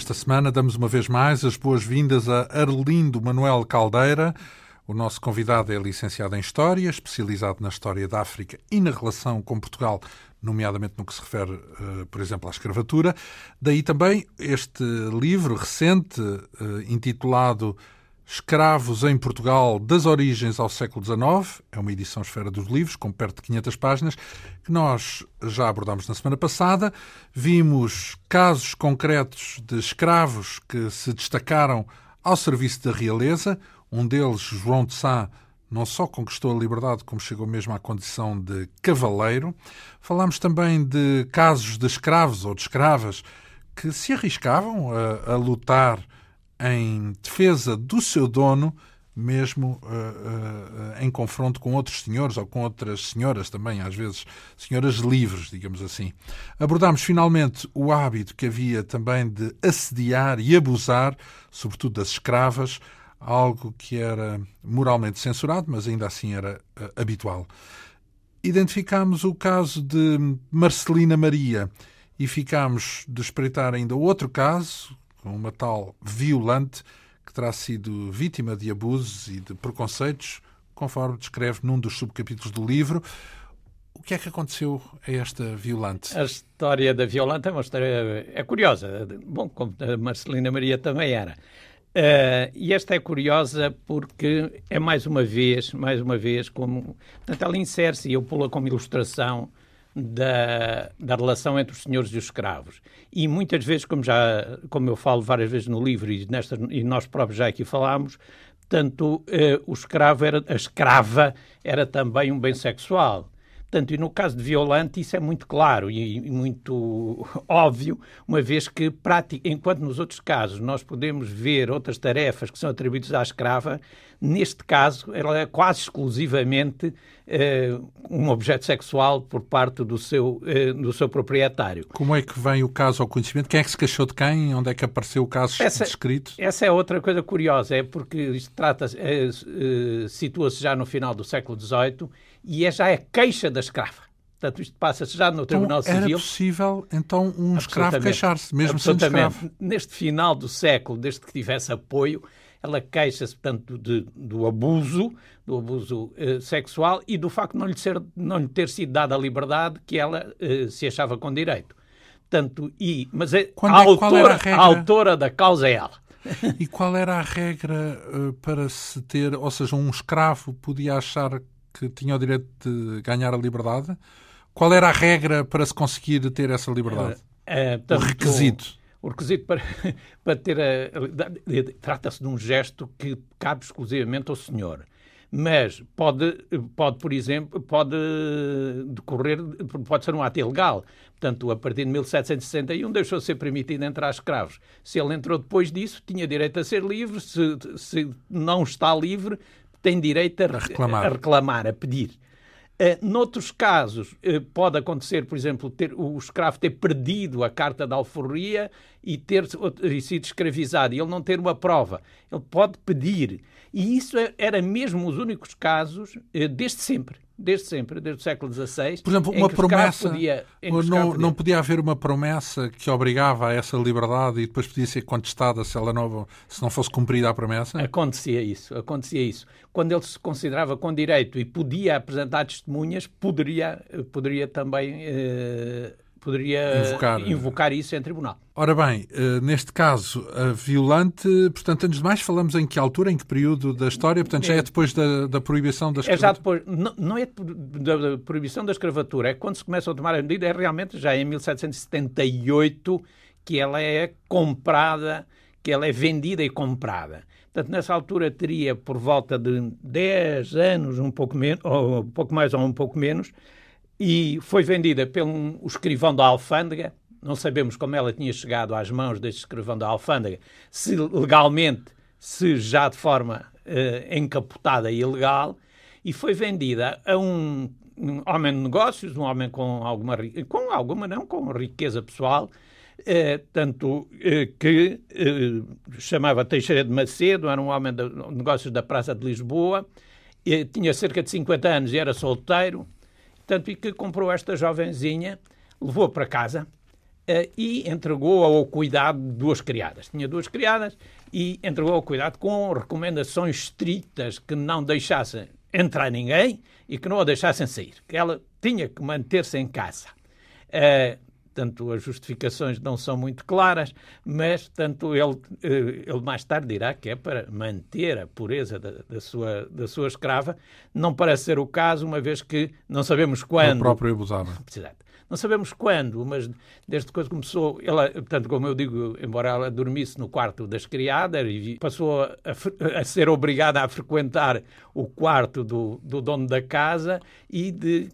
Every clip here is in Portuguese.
Esta semana damos uma vez mais as boas-vindas a Arlindo Manuel Caldeira. O nosso convidado é licenciado em História, especializado na História da África e na relação com Portugal, nomeadamente no que se refere, uh, por exemplo, à escravatura. Daí também este livro recente, uh, intitulado Escravos em Portugal, das origens ao século XIX, é uma edição esfera dos livros, com perto de 500 páginas, que nós já abordámos na semana passada. Vimos casos concretos de escravos que se destacaram ao serviço da realeza. Um deles, João de Sá, não só conquistou a liberdade, como chegou mesmo à condição de cavaleiro. Falámos também de casos de escravos ou de escravas que se arriscavam a, a lutar em defesa do seu dono, mesmo uh, uh, em confronto com outros senhores ou com outras senhoras também, às vezes senhoras livres, digamos assim. Abordámos finalmente o hábito que havia também de assediar e abusar, sobretudo das escravas, algo que era moralmente censurado, mas ainda assim era uh, habitual. Identificámos o caso de Marcelina Maria e ficámos de espreitar ainda outro caso, uma tal violante que terá sido vítima de abusos e de preconceitos, conforme descreve num dos subcapítulos do livro. O que é que aconteceu a esta violante? A história da violante é uma história é curiosa. Bom, como a Marcelina Maria também era. Uh, e esta é curiosa porque é mais uma vez, mais uma vez, como. Portanto, ela insere-se, e eu pulo como ilustração, da, da relação entre os senhores e os escravos. E muitas vezes, como, já, como eu falo várias vezes no livro e, nesta, e nós próprios já aqui falámos, tanto eh, o escravo era, a escrava era também um bem sexual. Portanto, e no caso de Violante, isso é muito claro e, e muito óbvio, uma vez que, enquanto nos outros casos nós podemos ver outras tarefas que são atribuídas à escrava, neste caso ela é quase exclusivamente uh, um objeto sexual por parte do seu, uh, do seu proprietário. Como é que vem o caso ao conhecimento? Quem é que se queixou de quem? Onde é que apareceu o caso essa, descrito? Essa é outra coisa curiosa, é porque isto trata, uh, situa-se já no final do século XVIII e é já a queixa da escrava. Portanto, isto passa-se já no Tribunal então, Civil. Era possível, então, um escravo queixar-se, mesmo sendo escravo? Neste final do século, desde que tivesse apoio, ela queixa-se, portanto, de, do abuso, do abuso eh, sexual e do facto de não lhe, ser, não lhe ter sido dada a liberdade que ela eh, se achava com direito. Portanto, e, mas é, a, a, autora, a, a autora da causa é ela. E qual era a regra uh, para se ter, ou seja, um escravo podia achar que tinha o direito de ganhar a liberdade. Qual era a regra para se conseguir ter essa liberdade? Uh, uh, o requisito. O, o, requisito para, para ter a. Trata-se de um gesto que cabe exclusivamente ao senhor. Mas pode, pode, por exemplo, pode decorrer, pode ser um ato ilegal. Portanto, a partir de 1761 deixou de ser permitido entrar escravos. Se ele entrou depois disso, tinha direito a ser livre. Se, se não está livre, tem direito a, a, reclamar. a, reclamar. a pedir. Uh, noutros casos, uh, pode acontecer, por exemplo, ter, o escravo ter perdido a carta de alforria e ter e sido escravizado e ele não ter uma prova. Ele pode pedir. E isso é, era mesmo os únicos casos uh, desde sempre desde sempre, desde o século XVI. Por exemplo, uma promessa. Podia, não, não podia haver uma promessa que obrigava a essa liberdade e depois podia ser contestada se ela não, se não fosse cumprida a promessa? Acontecia isso, acontecia isso. Quando ele se considerava com direito e podia apresentar testemunhas, poderia, poderia também. Eh, poderia invocar. invocar isso em tribunal. Ora bem, eh, neste caso, a violante, portanto, antes de mais, falamos em que altura, em que período da história? Portanto, já é depois da, da proibição da escravatura? É já depois, não, não é da, proibição da escravatura, é quando se começa a tomar a medida, é realmente já em 1778 que ela é comprada, que ela é vendida e comprada. Portanto, nessa altura teria por volta de 10 anos, um pouco menos, ou um pouco mais ou um pouco menos, e foi vendida pelo escrivão da alfândega. Não sabemos como ela tinha chegado às mãos deste escrivão da alfândega, se legalmente, se já de forma uh, encapotada e ilegal, e foi vendida a um, um, homem de negócios, um homem com alguma, com alguma não, com riqueza pessoal, uh, tanto uh, que chamava Teixeira de Macedo, era um homem de negócios da Praça de Lisboa, tinha cerca de 50 anos e era solteiro, tanto que comprou esta jovenzinha, levou para casa, e entregou ao cuidado de duas criadas. Tinha duas criadas e entregou ao cuidado com recomendações estritas que não deixassem entrar ninguém e que não a deixassem sair, que ela tinha que manter-se em casa. Uh, tanto as justificações não são muito claras, mas tanto ele, eh, ele mais tarde dirá que é para manter a pureza da, da, sua, da sua escrava. Não parece ser o caso, uma vez que não sabemos quando. O próprio abusava. Não sabemos quando, mas desde que começou, ela, tanto como eu digo, embora ela dormisse no quarto das criadas, passou a, a ser obrigada a frequentar o quarto do, do dono da casa e de,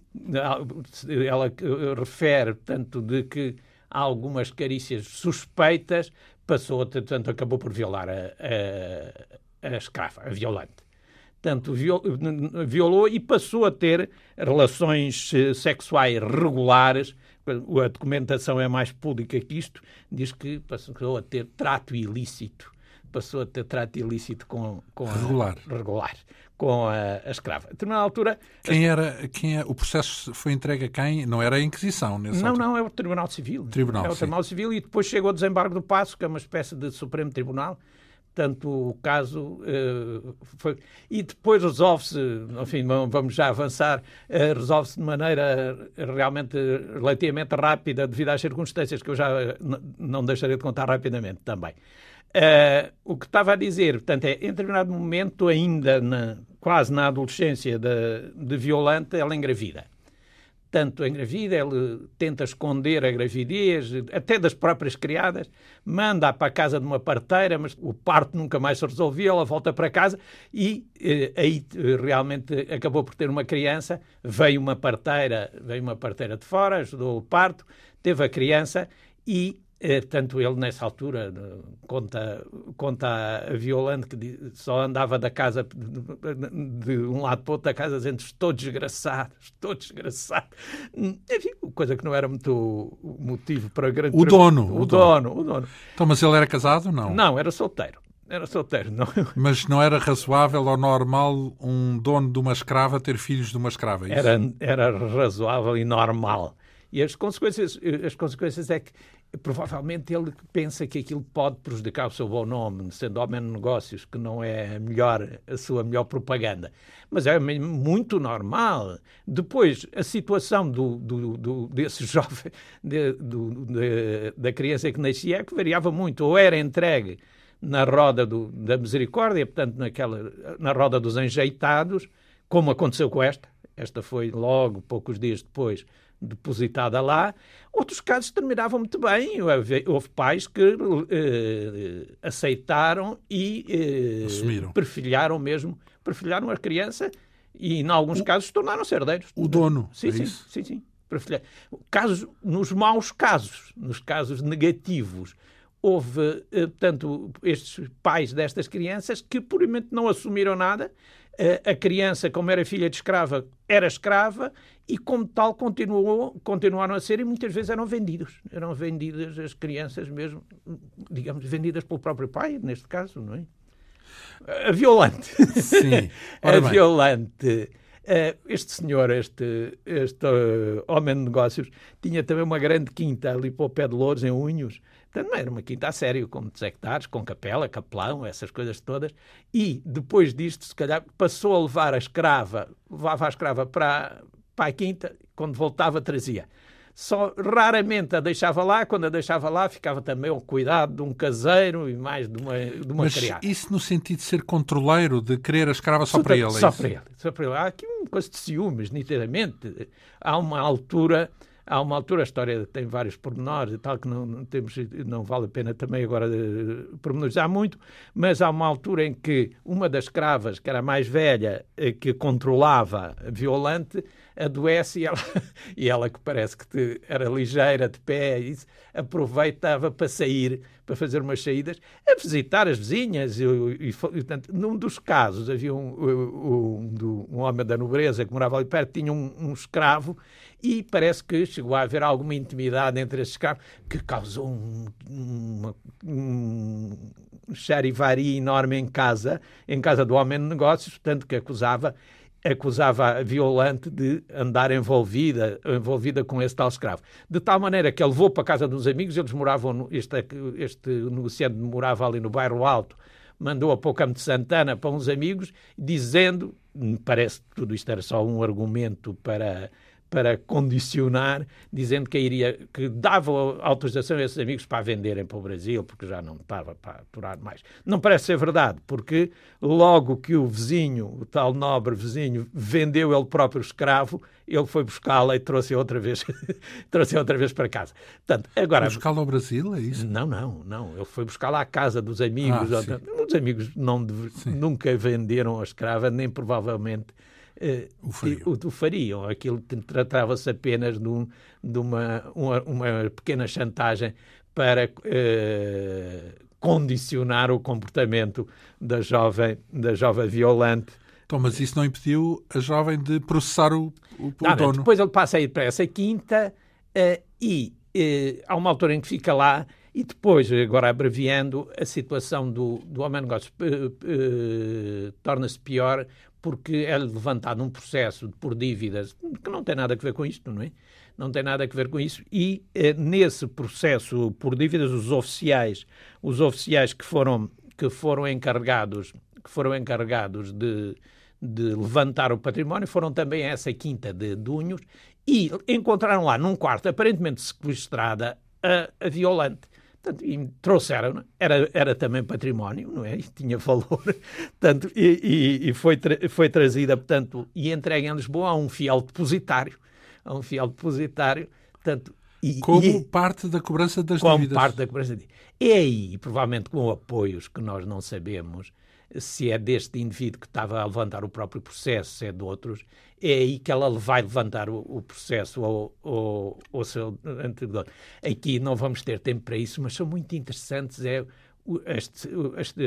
ela refere tanto de que há algumas carícias suspeitas, passou, tanto acabou por violar a, a, a escrava, a violante portanto, violou e passou a ter relações eh, sexuais regulares. A documentação é mais pública que isto, diz que passou a ter trato ilícito. Passou a ter trato ilícito com, com regular. A, regular com a, a escrava. A determinada altura. Quem era, quem é, o processo foi entregue a quem? Não era a Inquisição, nesse Não, altura. não, é o Tribunal Civil. Tribunal, é o Tribunal sim. Civil e depois chegou ao desembargo do Passo, que é uma espécie de Supremo Tribunal, Portanto, o caso uh, foi. E depois resolve-se, enfim, vamos já avançar, uh, resolve-se de maneira realmente relativamente rápida, devido às circunstâncias que eu já não deixarei de contar rapidamente também. Uh, o que estava a dizer, portanto, é em determinado momento, ainda na, quase na adolescência de, de Violante, ela engravida tanto engravida, ele tenta esconder a gravidez, até das próprias criadas, manda para a casa de uma parteira, mas o parto nunca mais se resolvia, ela volta para casa e eh, aí eh, realmente acabou por ter uma criança, veio uma parteira, veio uma parteira de fora, ajudou o parto, teve a criança e é, portanto, ele nessa altura conta, conta a Violante que só andava da casa de, um lado para o outro da casa dizendo estou desgraçado, estou desgraçado. Enfim, coisa que não era muito motivo para grande... O dono. O, o dono, dono, o dono. Então, mas ele era casado não? Não, era solteiro. Era solteiro, não. Mas não era razoável ou normal um dono de uma escrava ter filhos de uma escrava? É era, era razoável e normal. E as consequências, as consequências é que provavelmente ele pensa que aquilo pode prejudicar o seu bom nome, sendo homem de negócios, que não é a, melhor, a sua melhor propaganda. Mas é muito normal. Depois, a situação do, do, do desse jovem, de, do, de, da criança que nascia, é que variava muito. Ou era entregue na roda do, da misericórdia, portanto, naquela, na roda dos enjeitados, como aconteceu com esta. Esta foi logo, poucos dias depois, depositada lá. Outros casos terminavam muito bem. Houve pais que eh, aceitaram e eh, perfilharam mesmo, perfilharam a criança e, em alguns o, casos, tornaram-se herdeiros. O dono, sim, é sim, isso? sim, sim. Casos, nos maus casos, nos casos negativos, houve, eh, portanto, estes pais destas crianças que puramente não assumiram nada. Eh, a criança, como era filha de escrava, era escrava e, como tal, continuou, continuaram a ser e muitas vezes eram vendidos. Eram vendidas as crianças mesmo, digamos, vendidas pelo próprio pai, neste caso, não é? A violante. Sim. a violante. Uh, este senhor, este, este uh, homem de negócios, tinha também uma grande quinta ali para o pé de Louros, em Unhos. Portanto, não era uma quinta a sério, com 10 hectares, com capela, capelão, essas coisas todas. E, depois disto, se calhar, passou a levar a escrava, levava a escrava para, para a quinta, quando voltava trazia. Só raramente a deixava lá, quando a deixava lá ficava também ao cuidado de um caseiro e mais de uma, de uma Mas criada. isso no sentido de ser controleiro, de querer a escrava só, só para ele? É só para ele, só para ele. Há aqui uma coisa de ciúmes, nitidamente. Há uma altura há uma altura, a história tem vários pormenores e tal, que não, não, temos, não vale a pena também agora uh, pormenorizar muito, mas há uma altura em que uma das escravas, que era mais velha, uh, que controlava a violante, adoece e ela, e ela que parece que era ligeira, de pé, isso, aproveitava para sair, para fazer umas saídas, a visitar as vizinhas. E, e, e num dos casos, havia um, um, um, homem da nobreza que morava ali perto, tinha um, um escravo e parece que chegou a haver alguma intimidade entre esses escravos que causou um, uma, um charivari enorme em casa, em casa do homem de negócios, tanto que acusava acusava a violante de andar envolvida, envolvida com esse tal escravo. De tal maneira que ele levou para a casa dos amigos, eles moravam, este, este negociante morava ali no bairro Alto, mandou a Poucam de Santana para uns amigos, dizendo, parece que tudo isto era só um argumento para para condicionar, dizendo que iria que dava autorização a esses amigos para venderem para o Brasil, porque já não estava para aturar mais. Não parece ser verdade, porque logo que o vizinho, o tal nobre vizinho, vendeu ele próprio escravo, ele foi buscá-la e trouxe outra vez, trouxe outra vez para casa. Portanto, agora buscá-la ao Brasil, é isso? Não, não, não. Ele foi buscá-la à casa dos amigos. Ah, Os amigos não nunca venderam a escrava, nem provavelmente o fariam. O, o fariam. Aquilo tratava-se apenas de, um, de uma, uma, uma, pequena chantagem para uh, condicionar o comportamento da jovem, da jovem violante. Então, mas isso não impediu a jovem de processar o, o, não, o dono? Depois ele passa a ir para essa quinta uh, e uh, há uma altura em que fica lá e depois, agora abreviando, a situação do, do homem de negócios uh, uh, torna-se pior porque é levantado um processo por dívidas que não tem nada a ver com isto, não é? Não tem nada a ver com isso. E eh, nesse processo por dívidas, os oficiais, os oficiais que foram, que foram encarregados, que foram encarregados de, de levantar o património foram também a essa quinta de Dunhos e encontraram lá num quarto aparentemente sequestrada a, a violante. Portanto, e trouxeram, era, era também património, não é? E tinha valor. Portanto, e, e, e foi, tra foi trazida, portanto, e entregue em Lisboa a um fiel depositário. A um fiel depositário. Portanto, e, como e, parte da cobrança das como dívidas. Como parte da cobrança das dívidas. E aí, provavelmente com apoios que nós não sabemos, se é deste indivíduo que estava a levantar o próprio processo, se é de outros, é aí que ela vai levantar o, o processo ou o seu anterior. Aqui não vamos ter tempo para isso, mas são muito interessantes é este, este,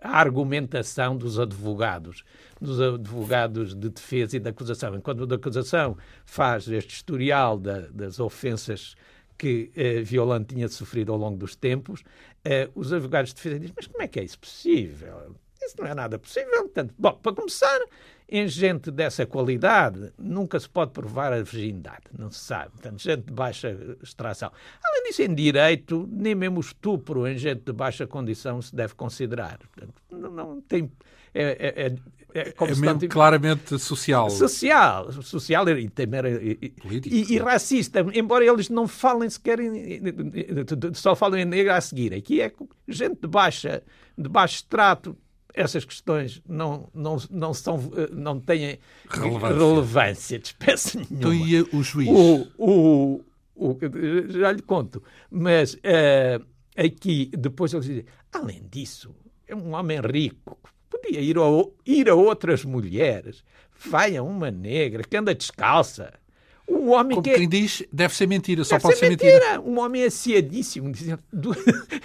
a argumentação dos advogados, dos advogados de defesa e de acusação. Enquanto da acusação faz este historial da, das ofensas que eh, Violante tinha sofrido ao longo dos tempos, eh, os advogados de defesa dizem, mas como é que é isso possível? Isso não é nada possível. Portanto, bom, para começar, em gente dessa qualidade, nunca se pode provar a virgindade, não se sabe. Portanto, gente de baixa extração. Além disso, em direito, nem mesmo o estupro em gente de baixa condição se deve considerar. Portanto, não, não tem. É, é, é, é, é mesmo claramente social. Social, social e, e, e, e, racista, embora eles não falem sequer, em, só falem em negro a seguir. Aqui é gente de baixa, de baixo extrato, essas questões não, não, não, são, eh, não têm relevância, relevância de espécie nenhuma. Então e o juiz? O, o, o, já lhe conto. Mas uh, aqui, depois eles dizem, além disso, é um homem rico, podia ir a, ir a outras mulheres, vai a uma negra que anda descalça, um homem Como que é... quem diz, deve ser mentira, só pode ser mentira. mentira. Um homem aciadíssimo.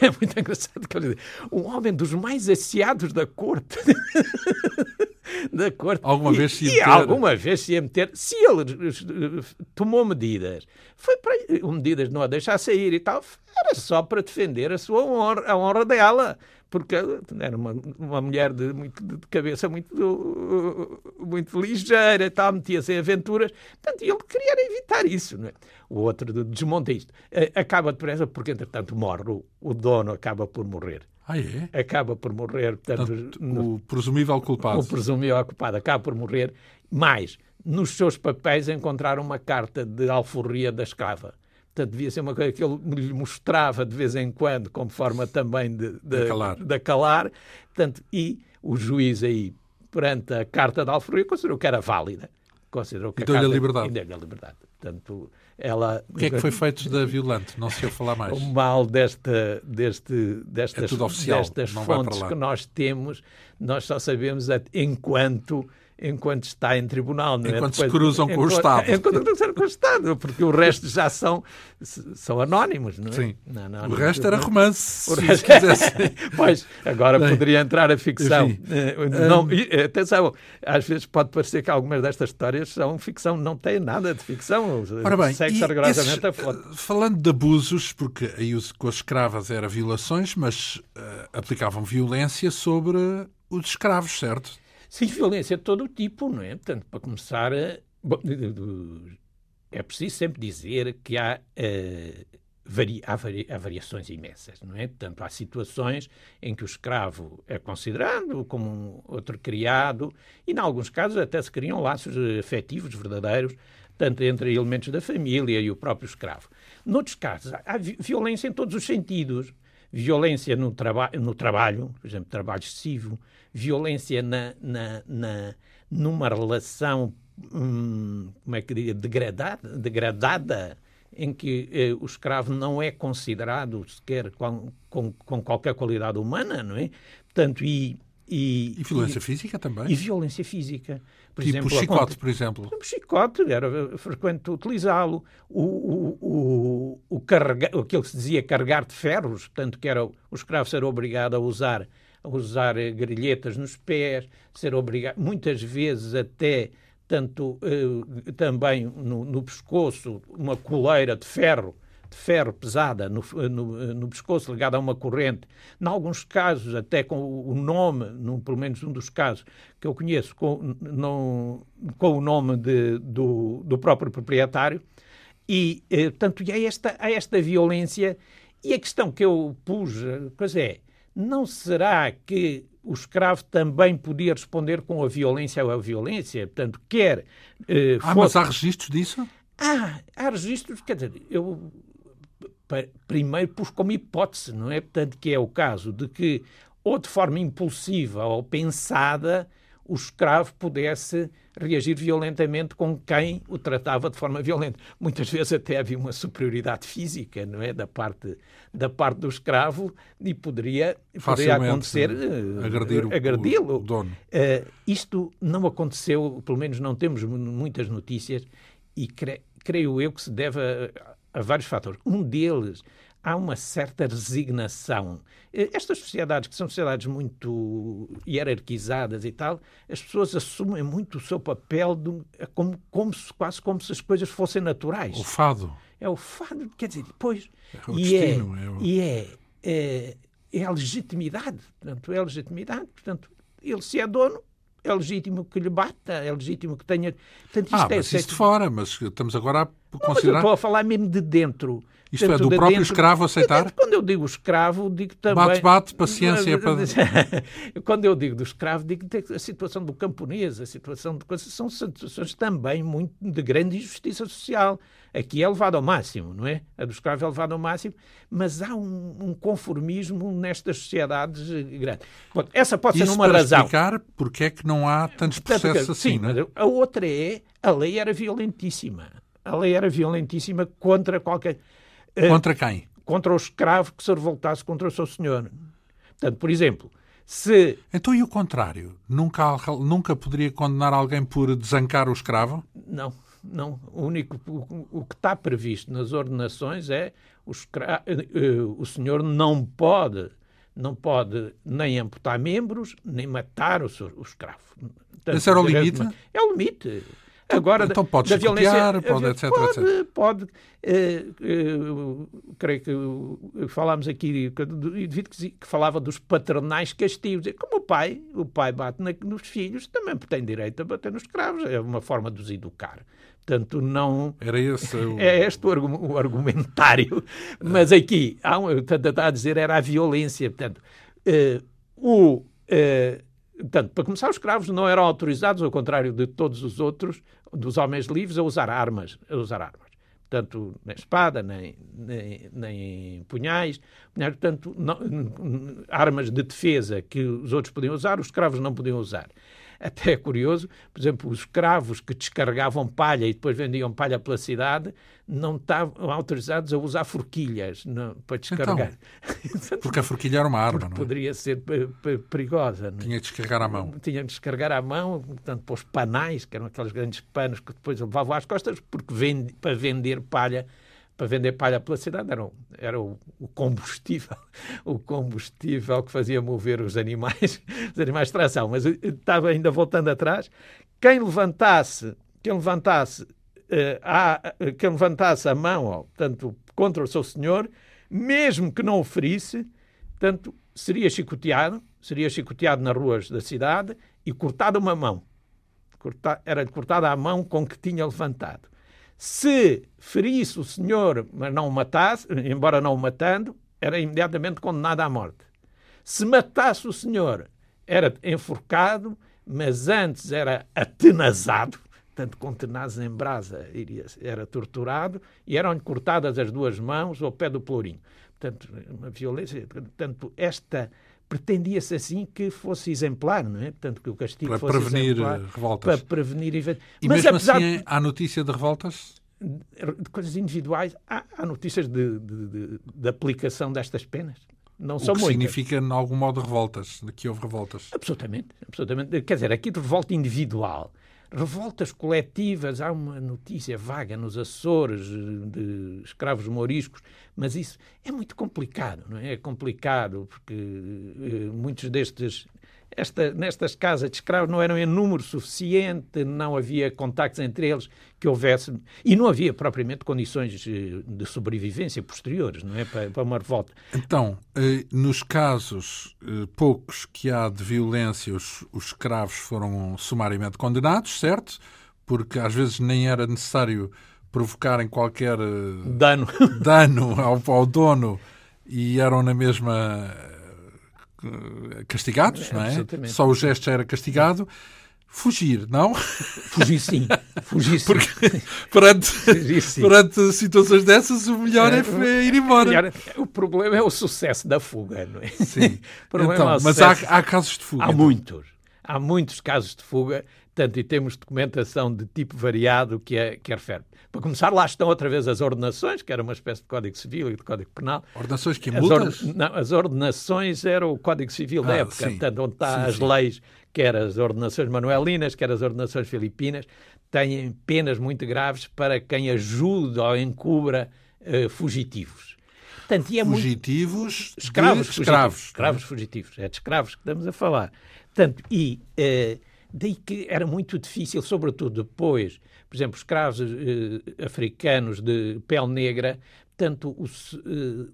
É muito engraçado que eu Um homem dos mais aciados da corte. da corte. Alguma e, vez se ia meter. alguma vez se ia meter. Se ele tomou medidas, foi para medidas não a deixar sair e tal, era só para defender a sua honra, a honra dela porque era uma, uma mulher de, muito, de cabeça muito, muito ligeira, tal, metia-se em aventuras. Portanto, ele queria evitar isso. Não é? O outro desmonta isto. Acaba depressa, porque entretanto morre, o, o dono acaba por morrer. Ah, é? Acaba por morrer. Portanto, portanto, o presumível culpado. O presumível culpado acaba por morrer, mas nos seus papéis encontraram uma carta de alforria da escrava Portanto, devia ser uma coisa que ele lhe mostrava de vez em quando, como forma também de, de, de calar. De calar. Portanto, e o juiz aí, perante a carta de alforria, considerou que era válida. Considerou que e deu-lhe a liberdade. E deu-lhe a liberdade. Portanto, ela... O que é que foi feito da violante? Não se ouve falar mais. O mal desta, deste, destas, é destas fontes que nós temos, nós só sabemos enquanto enquanto está em tribunal. Não é? enquanto Depois, se cruzam enquanto, com o Estado. Enquanto cruzam com o Estado, porque o resto já são, são anónimos, não é? Sim. Não, não, o resto era romance, o resto... pois, agora Bem, poderia entrar a ficção. Eh, não, um... Atenção, às vezes pode parecer que algumas destas histórias são ficção, não têm nada de ficção. Ora bem, segue rigorosamente a fonte. Falando de abusos, porque aí com as escravas era violações, mas uh, aplicavam violência sobre os escravos, certo? Sim, violência de todo o tipo, não é? Portanto, para começar, bom, é preciso sempre dizer que há, vari, há, vari, há, variações imensas, não é? Portanto, há situações em que o escravo é considerado como um outro criado e, em alguns casos, até se criam laços afetivos verdadeiros, tanto entre elementos da família e o próprio escravo. Noutros casos, há violência em todos os sentidos. Violência no, traba no trabalho, por exemplo, trabalho excessivo, violência na, na, na numa relação hum, como é que diria, degradada, degradada em que eh, o escravo não é considerado sequer com, com, com, qualquer qualidade humana, não é? Portanto, e... E, e violência e, física também. E violência física. Por tipo exemplo, chicote, por exemplo. O chicote, era frequente utilizá-lo. O, o, o, o, carrega, aquilo que se dizia carregar de ferros, portanto, que era o escravo ser obrigado a usar a usar grilhetas nos pés, ser obrigado, muitas vezes até tanto eh, também no, no, pescoço, uma coleira de ferro, de ferro pesada no, no, no, pescoço, ligada a uma corrente, em alguns casos até com o nome, no, pelo menos um dos casos que eu conheço, com, com o nome de, do, do próprio proprietário, e, eh, portanto, há esta, há esta violência, e a questão que eu pus, pois é, não será que o escravo também podia responder com a violência ou a violência? Portanto, quer. Eh, ah, mas há registros disso? Ah, há registros, quer dizer, eu primeiro pus como hipótese, não é? Portanto, que é o caso de que, ou de forma impulsiva ou pensada, o escravo pudesse reagir violentamente com quem o tratava de forma violenta. Muitas vezes até havia uma superioridade física, não é, da parte da parte do escravo e poderia, poderia acontecer uh, agredi-lo. Uh, isto não aconteceu, pelo menos não temos muitas notícias e cre, creio eu que se deve a, a vários fatores. Um deles há uma certa resignação. Eh, estas sociedades, que são sociedades muito hierarquizadas e tal, as pessoas assumem muito o seu papel de, é como, como se, quase como se as coisas fossem naturais. O fado. É o fado, quer dizer, depois. É o e, é, destino, é, o... e é, é, é a legitimidade. Portanto, é a legitimidade. Portanto, ele se é dono, é legítimo que lhe bata, é legítimo que tenha. Portanto, isto ah, é, mas isso de fora, mas estamos agora a considerar. Não, mas eu estou a falar mesmo de dentro. Isto é, do próprio dentro, escravo aceitar? Quando eu digo escravo, digo também... Bate, bate, paciência. para... quando eu digo do escravo, digo a situação do camponês, a situação de coisas, são situações também muito de grande injustiça social. Aqui é levado ao máximo, não é? A do escravo é levado ao máximo, mas há um, um conformismo nestas sociedades grandes. Bom, essa pode Isso ser uma para razão. explicar porque é que não há tantos processos assim, sim, não é? A outra é, a lei era violentíssima. A lei era violentíssima contra qualquer contra quem? Contra o escravo que se revoltasse contra o seu senhor. Portanto, por exemplo, se. Então e o contrário? Nunca, nunca poderia condenar alguém por desancar o escravo? Não, não. O único o, o que está previsto nas ordenações é o, escra... Eh, eh, o senhor não pode não pode nem amputar membros, nem matar o, seu, o escravo. Portanto, Esse era o limite? É o limite. Agora, então pode da violência, pode, etc, pode, etc. Pode, uh, uh, creio que falámos aqui, devido que, que falava dos paternais castigos. Como o pai, o pai bate na, nos filhos, também tem direito a bater nos escravos. É uma forma de os educar. Portanto, não. Era esse o... É este o, argumentário. Mas aqui, há um, está a dizer, era a violência. Portanto, uh, o. Portanto, para começar, os escravos não eram autorizados, ao contrário de todos os outros, dos homens livres, a usar armas. A usar armas. Portanto, nem espada, nem, nem, nem punhais. Portanto, não, armas de defesa que os outros podiam usar, os escravos não podiam usar. Até é curioso, por exemplo, os escravos que descarregavam palha e depois vendiam palha pela cidade não estavam autorizados a usar forquilhas não, para descarregar. Então, porque a forquilha era uma arma, não é? Poderia ser perigosa. Não é? Tinha de descarregar à mão. Tinha de descarregar à mão, portanto, para os panais, que eram aqueles grandes panos que depois levavam às costas, porque vende, para vender palha para vender palha pela cidade era, era o, o, combustível, o combustível que fazia mover os animais, os animais de tração. Mas eh, estava ainda voltando atrás, quem levantasse, quem levantasse, uh, a, quem levantasse a mão, ó, portanto, contra o seu senhor, mesmo que não o ferisse, portanto, seria chicoteado, seria chicoteado nas ruas da cidade e cortada uma mão, era cortada a mão com que tinha levantado. Se ferisse o senhor, mas não o matasse, embora não o matando, era imediatamente condenado à morte. Se matasse o senhor, era enforcado, mas antes era atenazado, tanto com tenazes em brasa era torturado, e eram-lhe cortadas as duas mãos ao pé do pelourinho. Portanto, uma violência. Portanto, esta pretendia-se assim que fosse exemplar, não é? Portanto, que o castigo para fosse prevenir exemplar, revoltas. Para prevenir E Mas, mesmo assim, de... há notícia de revoltas? De coisas individuais, há, há notícias de, de, de, aplicação destas penas. Não o são que muitas. significa, de algum modo, revoltas, de que houve revoltas. Absolutamente, absolutamente. Quer dizer, aqui de revolta individual revoltas coletivas. Há uma notícia vaga nos Açores de escravos moriscos, mas isso é muito complicado, não é? É complicado porque uh, muitos destes esta, nestas casas de escravos não eram em número suficiente, não havia contactos entre eles que houvesse, e não havia propriamente condições eh, de sobrevivência posteriores, não é? Para, para uma revolta. Então, eh, nos casos eh, poucos que há de violência, os, os escravos foram sumariamente condenados, certo? Porque às vezes nem era necessário provocarem qualquer dano, dano ao, ao dono e eram na mesma eh, castigados, não é? Só o gesto já era castigado. Fugir, não? Fugir sim. Fugir sim. Porque perante, sim. perante situações dessas, o melhor é, é ir embora. O problema é o sucesso da fuga, não é? Sim. então, é mas há, há casos de fuga. Há então. muitos. Há muitos casos de fuga, tanto e temos documentação de tipo variado que, é, que é refere. Para começar, lá estão outra vez as ordenações, que era uma espécie de Código Civil e de Código Penal. Ordenações que multas? As, or... Não, as ordenações era o Código Civil ah, da época, sim. portanto, onde está sim, as sim. leis, quer as ordenações manuelinas, quer as ordenações filipinas, têm penas muito graves para quem ajuda ou encubra uh, fugitivos. Portanto, e é fugitivos muito... escravos, fugitivos, escravos. Escravos é? fugitivos. É de escravos que estamos a falar. Portanto, e uh, daí que era muito difícil, sobretudo depois por exemplo, escravos eh, africanos de pele negra, tanto os, eh,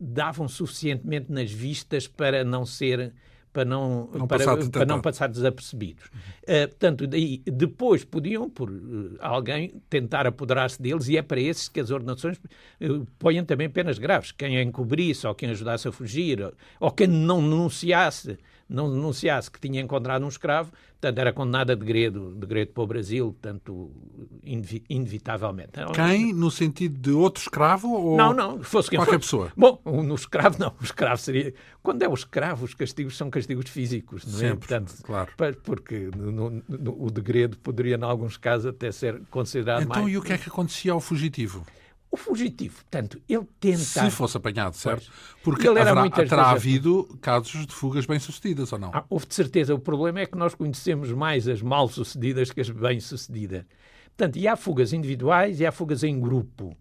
davam suficientemente nas vistas para não ser para não, não para, passar, para não passar desapercebidos. Uh, portanto, daí, depois podiam, por uh, alguém, tentar apoderar-se deles, e é para esses que as ordenações uh, põem também penas graves. Quem a encobrisse, ou quem ajudasse a fugir, ou, ou quem não denunciasse não denunciasse que tinha encontrado um escravo, portanto, era condenado a degredo, degredo para o Brasil, portanto, inevitavelmente. Quem? No sentido de outro escravo? Ou não, não, fosse quem qualquer fosse. pessoa. Bom, no escravo não, o escravo seria... Quando é o escravo, os castigos são castigos físicos, não é? Sempre, portanto, claro. Porque no, no, o degredo poderia, em alguns casos, até ser considerado então, mais... Então, e o que é que acontecia ao fugitivo? O fugitivo, portanto, ele tenta. Se fosse apanhado, certo? Porque ele haverá, terá havido casos de fugas bem-sucedidas ou não? Ah, houve de certeza. O problema é que nós conhecemos mais as mal-sucedidas que as bem-sucedidas. Portanto, e há fugas individuais e há fugas em grupo.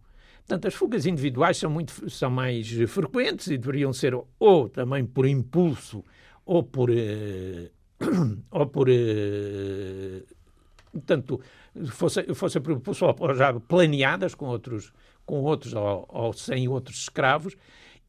Portanto, as fugas individuais são, muito, são mais frequentes e deveriam ser ou também por impulso ou por. Uh, ou por. Uh, portanto, fosse, fosse por ou já planeadas com outros com outros ou, ou sem outros escravos,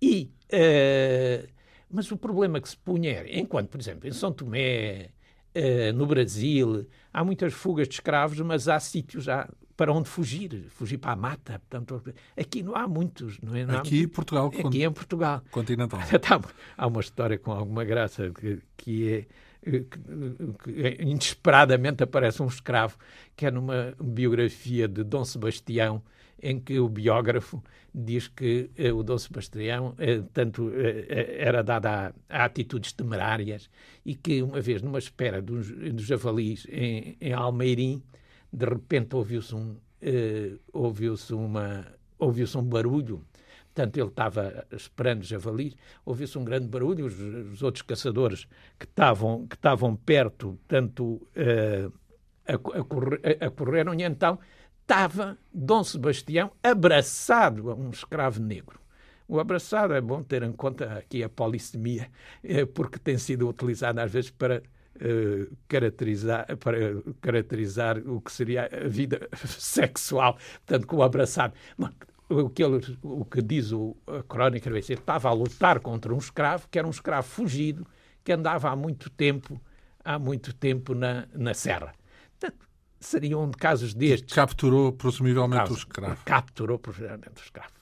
e, uh, mas o problema que se punha era, enquanto, por exemplo, em São Tomé, uh, no Brasil, há muitas fugas de escravos, mas há sítios já para onde fugir, fugir para a mata. Portanto, aqui não há muitos. Não é? Não aqui em Portugal. Aqui em Portugal. Continental. há uma história com alguma graça que, que é que, que, inesperadamente aparece um escravo, que é numa biografia de Dom Sebastião, em que o biógrafo diz que eh, o Dom Sebastião eh, tanto eh, era dado a, a, atitudes temerárias e que uma vez numa espera dos, dos javalis em, em Almeirim de repente ouviu-se um ouviu-se uma ouviu-se um barulho. Portanto, ele estava esperando javalis, ouviu-se um grande barulho, os, os, outros caçadores que estavam, que estavam perto, tanto uh, a, a, correr, a, a correram, e então estava Dom Sebastião abraçado a um escravo negro. O abraçado é bom ter em conta aqui a polissemia, eh, porque tem sido utilizado às vezes para uh, caracterizar, para caracterizar o que seria a vida sexual, portanto, com o abraçado. o que, ele, o que diz o, a crónica, estava a lutar contra um escravo, que era um escravo fugido, que andava há muito tempo há muito tempo na, na Serra. Portanto, seriam casos destes. Capturou, presumivelmente, o escravo. Capturou, presumivelmente, o escravo.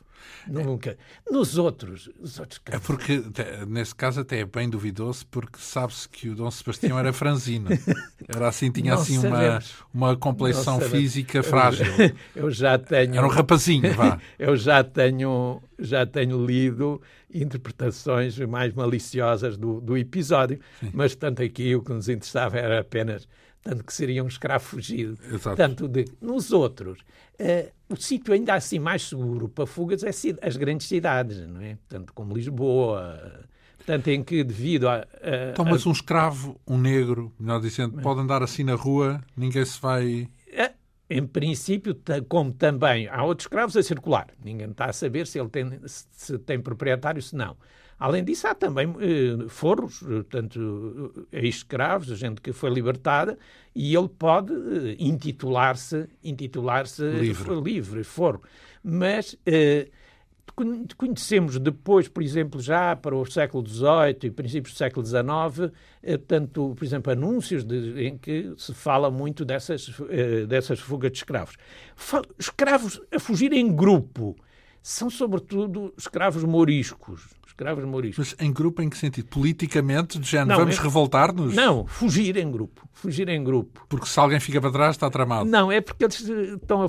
Nunca. Nos outros, os outros É porque, nesse caso, até é bem duvidoso, porque sabe-se que o Dom Sebastião era franzino. Era assim, tinha Não assim uma, uma complexão física frágil. Eu já tenho. Era um rapazinho, vá. Eu já tenho, já tenho lido interpretações mais maliciosas do, do episódio, Sim. mas, tanto aqui, o que nos interessava era apenas tanto que seria um escravo fugido. Exato. Tanto de, nos outros, uh, o sítio ainda assim mais seguro para fugas é as grandes cidades, não é? Tanto como Lisboa, tanto em que devido a... a então, mas um escravo, um negro, melhor dizendo, pode andar assim na rua, ninguém se vai... É, em princípio, como também há outros escravos a circular. Ninguém está a saber se ele tem, se tem proprietário, se não. Além disso, há também eh, forros, portanto, eh, ex-escravos, gente que foi libertada, e ele pode eh, intitular-se intitular-se livre. livre, forro. Mas eh, conhecemos depois, por exemplo, já para o século XVIII e princípios do século XIX, eh, tanto, por exemplo, anúncios de, em que se fala muito dessas, eh, dessas fugas de escravos. Escravos a fugir em grupo são, sobretudo, escravos moriscos escravos mouriscos. Mas em grupo em que sentido? Politicamente, de género, não, vamos é... revoltar-nos? Não, fugir em grupo. Fugir em grupo. Porque se alguém fica para trás, está tramado. Não, é porque eles estão a...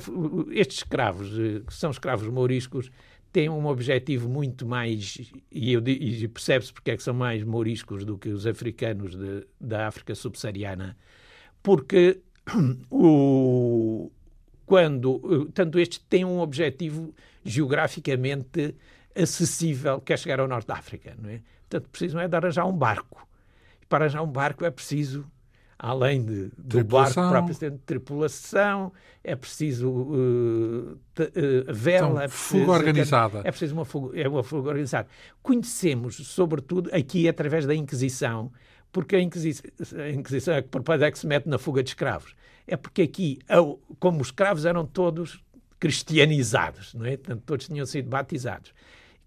estes escravos, eh, que são escravos mouriscos, têm um objetivo muito mais, e, e percebe-se porque é que são mais mouriscos do que os africanos de, da África subsaariana, porque o, quando, eh, tanto estes têm um objetivo geograficamente acessível, quer chegar ao Norte da África, não é? Portanto, precisam é de arranjar um barco. E para arranjar um barco é preciso, além de, do barco próprio, de tripulação, é preciso uh, uh, vela, então, é preciso, fuga organizada. É preciso uma fuga, é uma fuga organizada. Conhecemos, sobretudo, aqui através da Inquisição, porque a Inquisição, a Inquisição é que por é que se mete na fuga de escravos. É porque aqui, como os escravos eram todos cristianizados, não é? Portanto, todos tinham sido batizados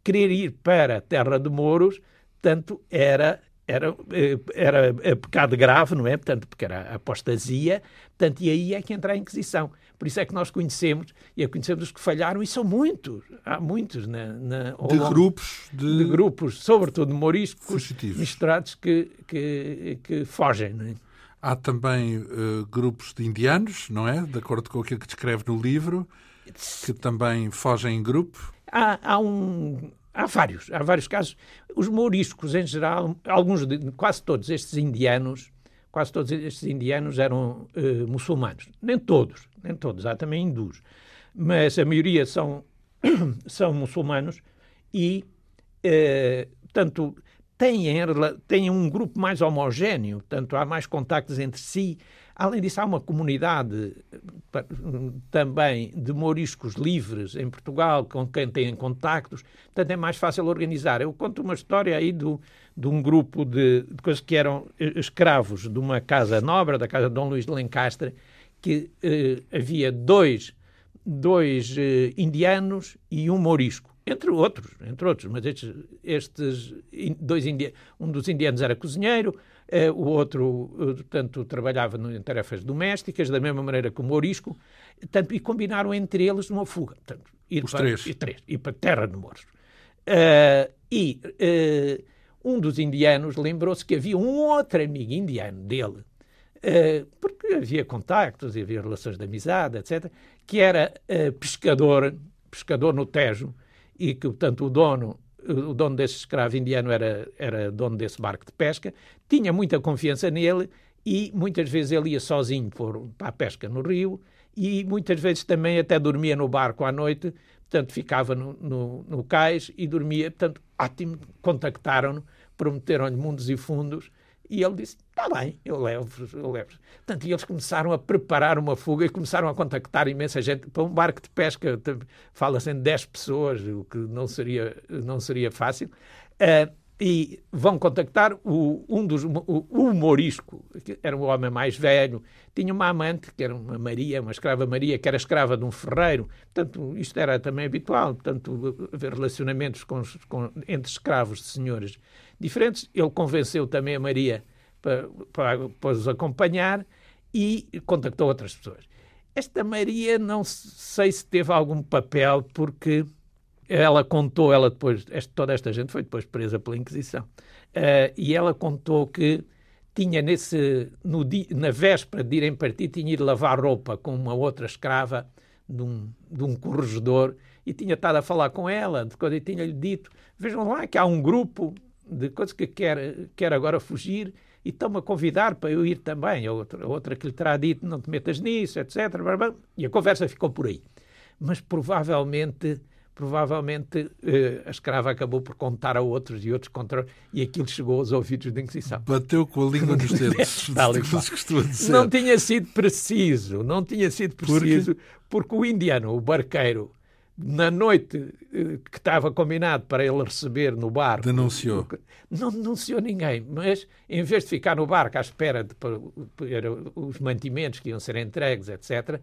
querer ir para a terra de Mouros, tanto era era, eh, era pecado grave, não é? Portanto, porque era apostasia, portanto, e aí é que entra a Inquisição. Por isso é que nós conhecemos, e conhecemos os que falharam, e são muitos, há muitos na, na de longo, grupos de... de... grupos, sobretudo moriscos, misturados que, que, que fogem, não é? Há também uh, grupos de indianos, não é? De acordo com aquilo que descreve no livro, que também fogem em grupo. Há, há, um, há vários, há vários casos. Os mouriscos, em geral, alguns, quase todos estes indianos, quase todos estes indianos eram uh, muçulmanos. Nem todos, nem todos, há também hindus. Mas a maioria são, são muçulmanos e, uh, portanto, têm, têm um grupo mais homogéneo, portanto, há mais contactos entre si Além disso, há uma comunidade também de moriscos livres em Portugal, com quem têm contactos, portanto é mais fácil organizar. Eu conto uma história aí do, de um grupo de, de coisas que eram escravos de uma casa nobre, da casa de Dom Luís de Lencastre, que eh, havia dois, dois eh, indianos e um morisco entre outros, entre outros, mas estes, estes dois indianos, um dos indianos era cozinheiro, o outro, uh, portanto, trabalhava em tarefas domésticas, da mesma maneira que o Mourisco, tanto, e combinaram entre eles uma fuga. Portanto, ir Os para, três. Ir, três. Ir para terra de Mouros. Uh, e um dos indianos lembrou-se que havia um outro amigo indiano dele, porque havia contactos e havia relações de amizade, etc., que era pescador, pescador no Tejo, e que, portanto, o dono o dono desse escravo indiano era, era dono desse barco de pesca, tinha muita confiança nele e muitas vezes ele ia sozinho para a pesca no rio e muitas vezes também até dormia no barco à noite, portanto ficava no, no, no cais e dormia, portanto, ótimo, contactaram-no, prometeram-lhe mundos e fundos e ele disse: Está bem, eu levo-vos, eu levo. Portanto, e eles começaram a preparar uma fuga e começaram a contactar imensa gente. Para um barco de pesca, fala-se em 10 pessoas, o que não seria, não seria fácil. Uh, e vão contactar o, um dos o, o Morisco, que era um homem mais velho, tinha uma amante, que era uma Maria, uma escrava Maria, que era escrava de um ferreiro. Portanto, isto era também habitual, portanto, haver relacionamentos com, com, entre escravos de senhores diferentes. Ele convenceu também a Maria para, para, para os acompanhar e contactou outras pessoas. Esta Maria não sei se teve algum papel porque ela contou, ela depois, toda esta gente foi depois presa pela Inquisição, uh, e ela contou que tinha nesse, no dia, na véspera de irem partir, tinha ido lavar roupa com uma outra escrava de um, de um corregedor e tinha estado a falar com ela, de quando tinha-lhe dito, vejam lá que há um grupo de coisas que quer, quer agora fugir e estão-me a convidar para eu ir também. A outra, a outra que lhe terá dito, não te metas nisso, etc. E a conversa ficou por aí. Mas provavelmente provavelmente eh, a escrava acabou por contar a outros e outros contra e aquilo chegou aos ouvidos da Inquisição. Bateu com a língua nos dedos. não tinha sido preciso, não tinha sido preciso, porque o indiano, o barqueiro, na noite eh, que estava combinado para ele receber no barco. Denunciou. Não denunciou ninguém, mas em vez de ficar no barco à espera de os mantimentos que iam ser entregues, etc.,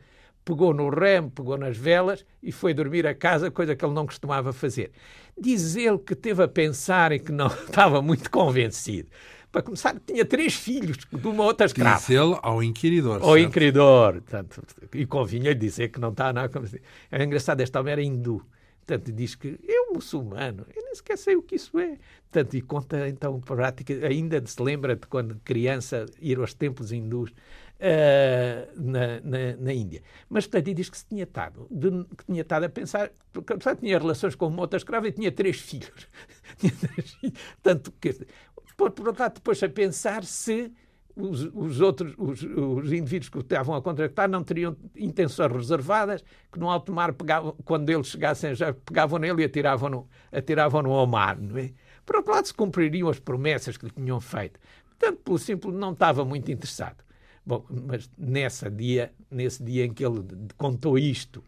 pegou no remo, pegou nas velas e foi dormir a casa, coisa que ele não costumava fazer. Diz ele que teve a pensar e que não estava muito convencido. Para começar, tinha três filhos de uma outra escrava. Diz ele ao inquiridor. Ao certo? inquiridor. Portanto, e convinha-lhe dizer que não está nada como É engraçado, este homem era hindu. Portanto, diz que eu, muçulmano, eu nem sequer sei o que isso é. Portanto, e conta então prática, ainda se lembra de quando criança ir aos templos hindus uh, na, na, na, Índia. Mas, portanto, diz que se tinha estado, de, que tinha estado a pensar, porque portanto, tinha relações com uma outra escrava e tinha três filhos. Tanto que, por, por outro lado, depois a pensar se os, os, outros, os, os, indivíduos que estavam a contratar não teriam intenções reservadas, que no alto mar, pegavam, quando eles chegassem, já pegavam nele e atiravam-no atiravam ao mar. Não é? Por outro lado, se cumpririam as promessas que lhe tinham feito. Portanto, pelo simples, não estava muito interessado. Bom, mas nessa dia, nesse dia em que ele contou isto,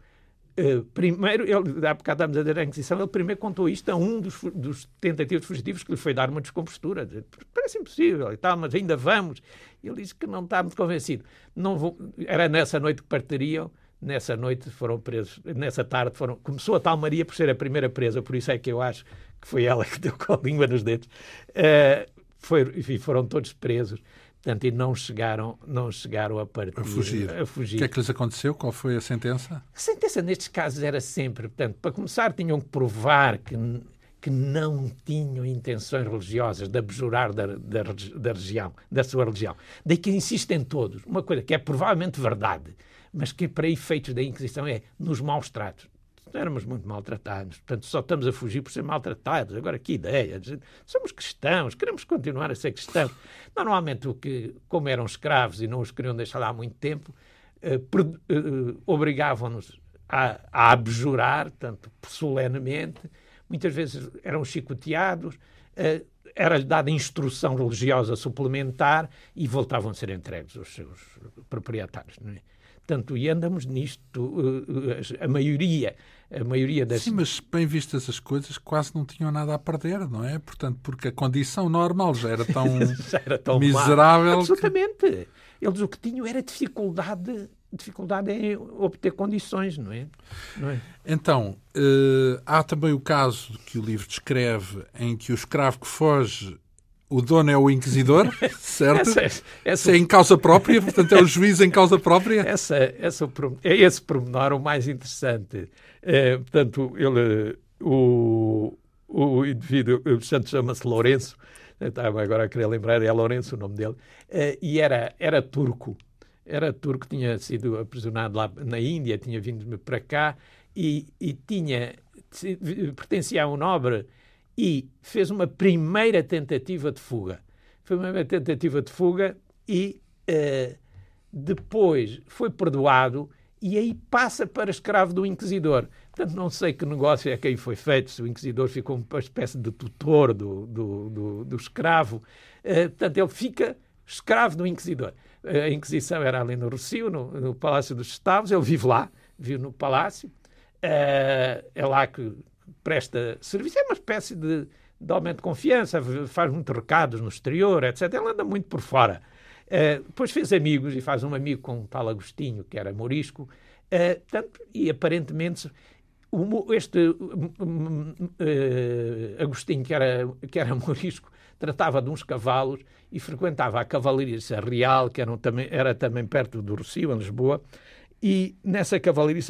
uh, primeiro, ele, há bocado estávamos a dizer a Inquisição, ele primeiro contou isto a um dos, dos tentativos fugitivos que lhe foi dar uma descompostura. Parece impossível e tal, mas ainda vamos. Ele disse que não está muito convencido. Não vou, era nessa noite que partiriam, nessa noite foram presos, nessa tarde foram. Começou a tal Maria por ser a primeira presa, por isso é que eu acho que foi ela que deu com a língua nos dedos. Uh, foi, foram todos presos. Portanto, e não chegaram, não chegaram a partir. A fugir. a fugir. O que é que lhes aconteceu? Qual foi a sentença? A sentença nestes casos era sempre, portanto, para começar, tinham que provar que, que não tinham intenções religiosas de abjurar da, da, da região, da sua religião. Daí que insistem todos. Uma coisa que é provavelmente verdade, mas que para efeitos da Inquisição é nos maus tratos éramos muito maltratados, portanto só estamos a fugir por ser maltratados. Agora, que ideia! Somos cristãos, queremos continuar a ser cristãos. Normalmente, o que, como eram escravos e não os queriam deixar lá há muito tempo, eh, eh, obrigavam-nos a, a abjurar, tanto solenemente, muitas vezes eram chicoteados, eh, era-lhe dada instrução religiosa suplementar e voltavam a ser entregues aos seus proprietários. Não é? Portanto, e andamos nisto, a maioria a maioria das... Sim, mas bem vistas as coisas, quase não tinham nada a perder, não é? Portanto, porque a condição normal já era tão, já era tão miserável. Má. Absolutamente. Que... Eles o que tinham era dificuldade dificuldade em obter condições, não é? Não é? Então, uh, há também o caso que o livro descreve em que o escravo que foge o dono é o inquisidor, certo? Essa, essa... é em causa própria, portanto é o juiz em causa própria. Essa, essa, é esse pormenor o mais interessante. É, portanto, ele, o, o indivíduo, o santo chama-se Lourenço, estava agora a querer lembrar, é Lourenço o nome dele, é, e era, era turco. Era turco, tinha sido aprisionado lá na Índia, tinha vindo para cá e, e tinha, pertencia a um nobre e fez uma primeira tentativa de fuga. Foi uma primeira tentativa de fuga e uh, depois foi perdoado e aí passa para escravo do inquisidor. Portanto, não sei que negócio é que aí foi feito, se o inquisidor ficou uma espécie de tutor do, do, do, do escravo. Uh, portanto, ele fica escravo do inquisidor. Uh, a Inquisição era ali no Rocio, no, no, Palácio dos Estados, ele vive lá, vive no palácio. Uh, é lá que presta serviço, é uma espécie de, de aumento de confiança, faz muitos recados no exterior, etc. Ele anda muito por fora. Uh, depois fez amigos e faz um amigo com um tal Agostinho, que era morisco, uh, tanto, e aparentemente este uh, Agostinho, que era, que era morisco, tratava de uns cavalos e frequentava a Cavalaria Real, que era também, era também perto do Rocio, em Lisboa, e nessa Cavalaria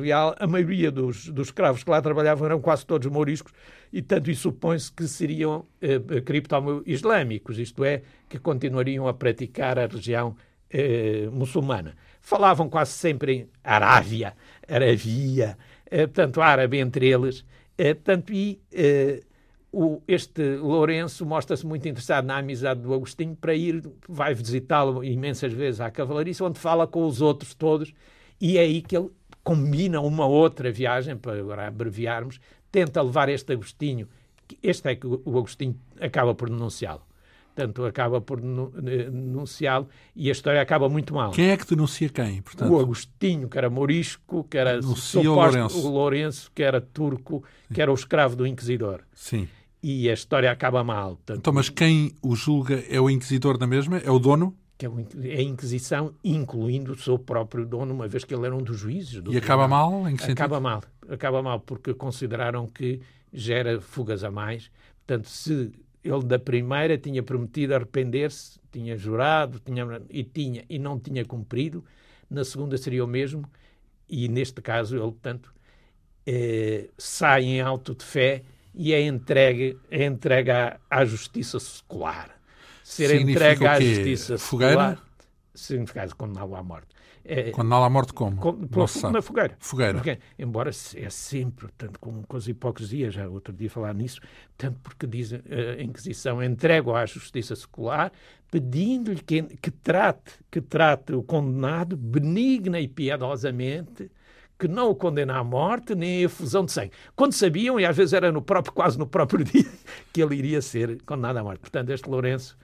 Real, a maioria dos, dos escravos que lá trabalhavam eram quase todos mouriscos, e tanto isso supõe-se que seriam eh, cripto-islâmicos, isto é, que continuariam a praticar a região eh, muçulmana. Falavam quase sempre em Arábia, Arabia, eh, portanto, árabe entre eles, eh, portanto, e eh, o, este Lourenço mostra-se muito interessado na amizade do Agostinho para ir, vai visitá-lo imensas vezes à cavalariça, onde fala com os outros todos, e é aí que ele combina uma outra viagem, para agora abreviarmos, tenta levar este Agostinho, este é que o Agostinho acaba por denunciá-lo. Portanto, acaba por denunciá-lo e a história acaba muito mal. Quem é que denuncia quem? Portanto... O Agostinho, que era morisco, que era suposto, o Lourenço. o Lourenço, que era turco, Sim. que era o escravo do Inquisidor. Sim. E a história acaba mal. Portanto, então, mas quem o julga é o Inquisidor da mesma? É o dono? que é, é a Inquisição, incluindo o seu próprio dono, uma vez que ele era um dos juízes. Do e acaba mal? Acaba mal. Acaba mal, porque consideraram que gera fugas a mais. Portanto, se ele da primeira tinha prometido arrepender-se, tinha jurado tinha, e tinha e não tinha cumprido, na segunda seria o mesmo, e neste caso ele, portanto, eh, sai em alto de fé e é entregue, é entregue à, à justiça secular ser Significa entregue à justiça Fogueira? significa condená-lo à morte. É, condená-lo à morte como? Com, pela, na fogueira. Fogueira. Porque, embora é sempre, tanto com, com as hipocrisias, já outro dia falar nisso, tanto porque diz eh, a Inquisição entrega à justiça secular, pedindo-lhe que, que, trate, que trate o condenado benigna e piedosamente, que não o condena à morte nem a efusão de sangue. Quando sabiam, e às vezes era no próprio, quase no próprio dia, que ele iria ser condenado à morte. Portanto, este Lourenço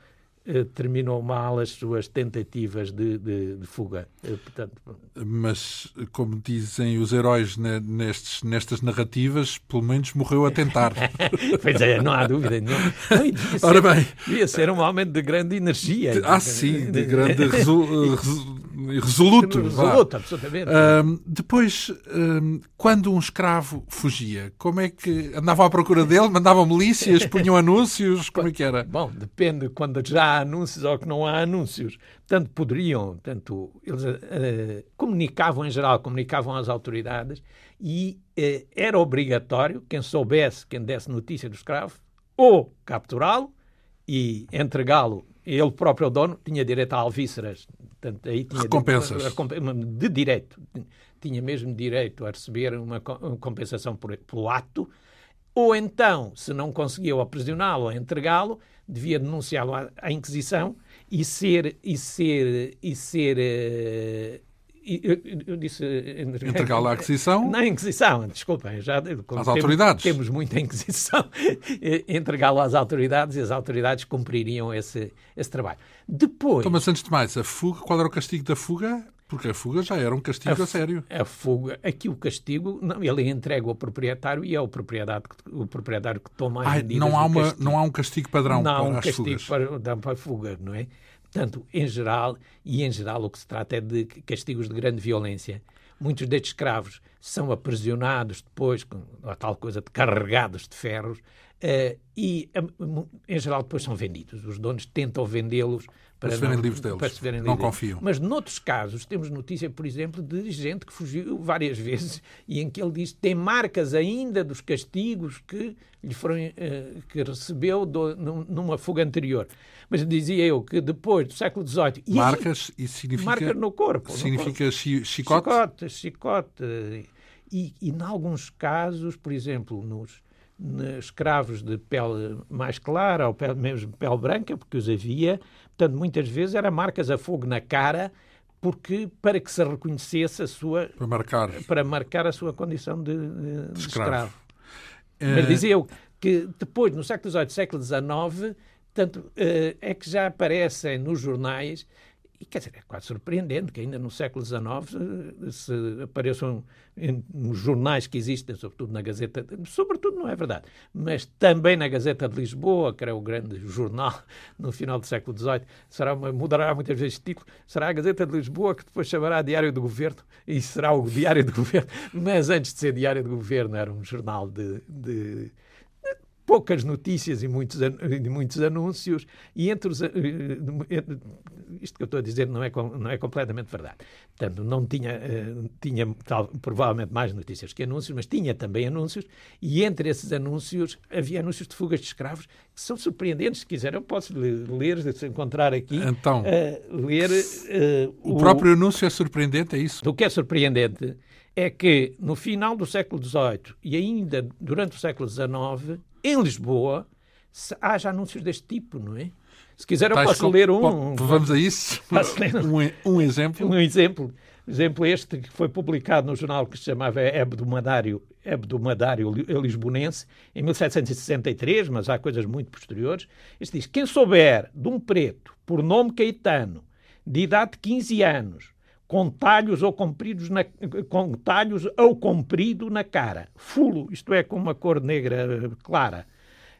terminou mal as suas tentativas de, de, de fuga. Eh, portanto... Mas, como dizem os heróis nestes, nestas narrativas, pelo menos morreu a tentar. pois é, não há dúvida nenhuma. Ser, Ora bem. Devia ser um homem de grande energia. Ah, sim, de grande resoluto. Resoluto, absolutamente. depois, quando um escravo fugia, como é que andavam à procura dele? Mandavam milícias, punham anúncios? Como é que era? Bom, depende quando já há anúncios ou que não há anúncios. Portanto, poderiam, tanto eles uh, comunicavam em geral, comunicavam às autoridades e uh, era obrigatório quem soubesse, quem desse notícia do escravo, ou capturá-lo e entregá-lo ele próprio dono tinha direito a alvíceras. Portanto, aí tinha Recompensas. De, de direito. Tinha mesmo direito a receber uma compensação por, pelo ato. Ou então, se não conseguiu aprisioná-lo ou entregá-lo, devia denunciá-lo à, à, Inquisição e ser, e ser, e ser uh, eu, eu disse entregá-lo à Inquisição? Na Inquisição, desculpem, já às temos, autoridades. Temos muita Inquisição, entregá-lo às autoridades e as autoridades cumpririam esse, esse trabalho. Depois. Então, mas antes de mais, a fuga, qual era o castigo da fuga? Porque a fuga já era um castigo a, a sério. A fuga, aqui o castigo, não, ele entrega ao proprietário e é o proprietário, o proprietário que toma as Ai, não há uma Não há um castigo padrão não para há um as castigo fugas. Para, para a fuga, não é? Portanto, em geral, e em geral o que se trata é de castigos de grande violência. Muitos destes escravos são aprisionados depois, com a tal coisa de carregados de ferros, uh, e em geral depois são vendidos. Os donos tentam vendê-los para, para se verem livres deles. Para se verem não confiam. Mas noutros casos temos notícia, por exemplo, de gente que fugiu várias vezes e em que ele diz que tem marcas ainda dos castigos que lhe foram uh, que recebeu do, numa fuga anterior. Mas dizia eu que depois do século XVIII... E Marcas e significa... Marcas no corpo. Significa no corpo. chicote? Chicote, chicote. E, e, em alguns casos, por exemplo, nos, nos escravos de pele mais clara ou pele, mesmo pele branca, porque os havia, portanto, muitas vezes eram marcas a fogo na cara, porque para que se reconhecesse a sua para marcar para marcar a sua condição de, de, de escravo. escravo. É... Mas dizia eu que depois no século XVIII, século XIX Portanto, eh, é que já aparecem nos jornais, e quer dizer, é quase surpreendente que ainda no século XIX eh, se apareçam nos jornais que existem, sobretudo na Gazeta, sobretudo não é verdade, mas também na Gazeta de Lisboa, que era o grande jornal no final do século XVIII, será uma, mudará muitas vezes de título, será a Gazeta de Lisboa que depois chamará Diário do Governo e será o Diário do Governo, mas antes de ser Diário do Governo era um jornal de, de poucas notícias e muitos, e muitos anúncios, e entre os. Isto que eu estou a dizer não é, não é completamente verdade. Portanto, não tinha, tinha tal, provavelmente mais notícias que anúncios, mas tinha também anúncios, e entre esses anúncios havia anúncios de fugas de escravos que são surpreendentes. Se quiser, eu posso ler, se encontrar aqui. Então, uh, ler. Uh, o, o próprio anúncio é surpreendente, é isso? O que é surpreendente é que no final do século XVIII e ainda durante o século XIX, em Lisboa, haja anúncios deste tipo, não é? Se quiser, eu posso ler um. Vamos a isso? Um, um exemplo. Um exemplo. Exemplo este que foi publicado no jornal que se chamava Hebdomadário, Hebdomadário Lisbonense, em 1763, mas há coisas muito posteriores. Este diz: Quem souber de um preto, por nome Caetano, de idade de 15 anos, com talhos ou compridos na, com talhos ou comprido na cara, fulo, isto é, com uma cor negra clara,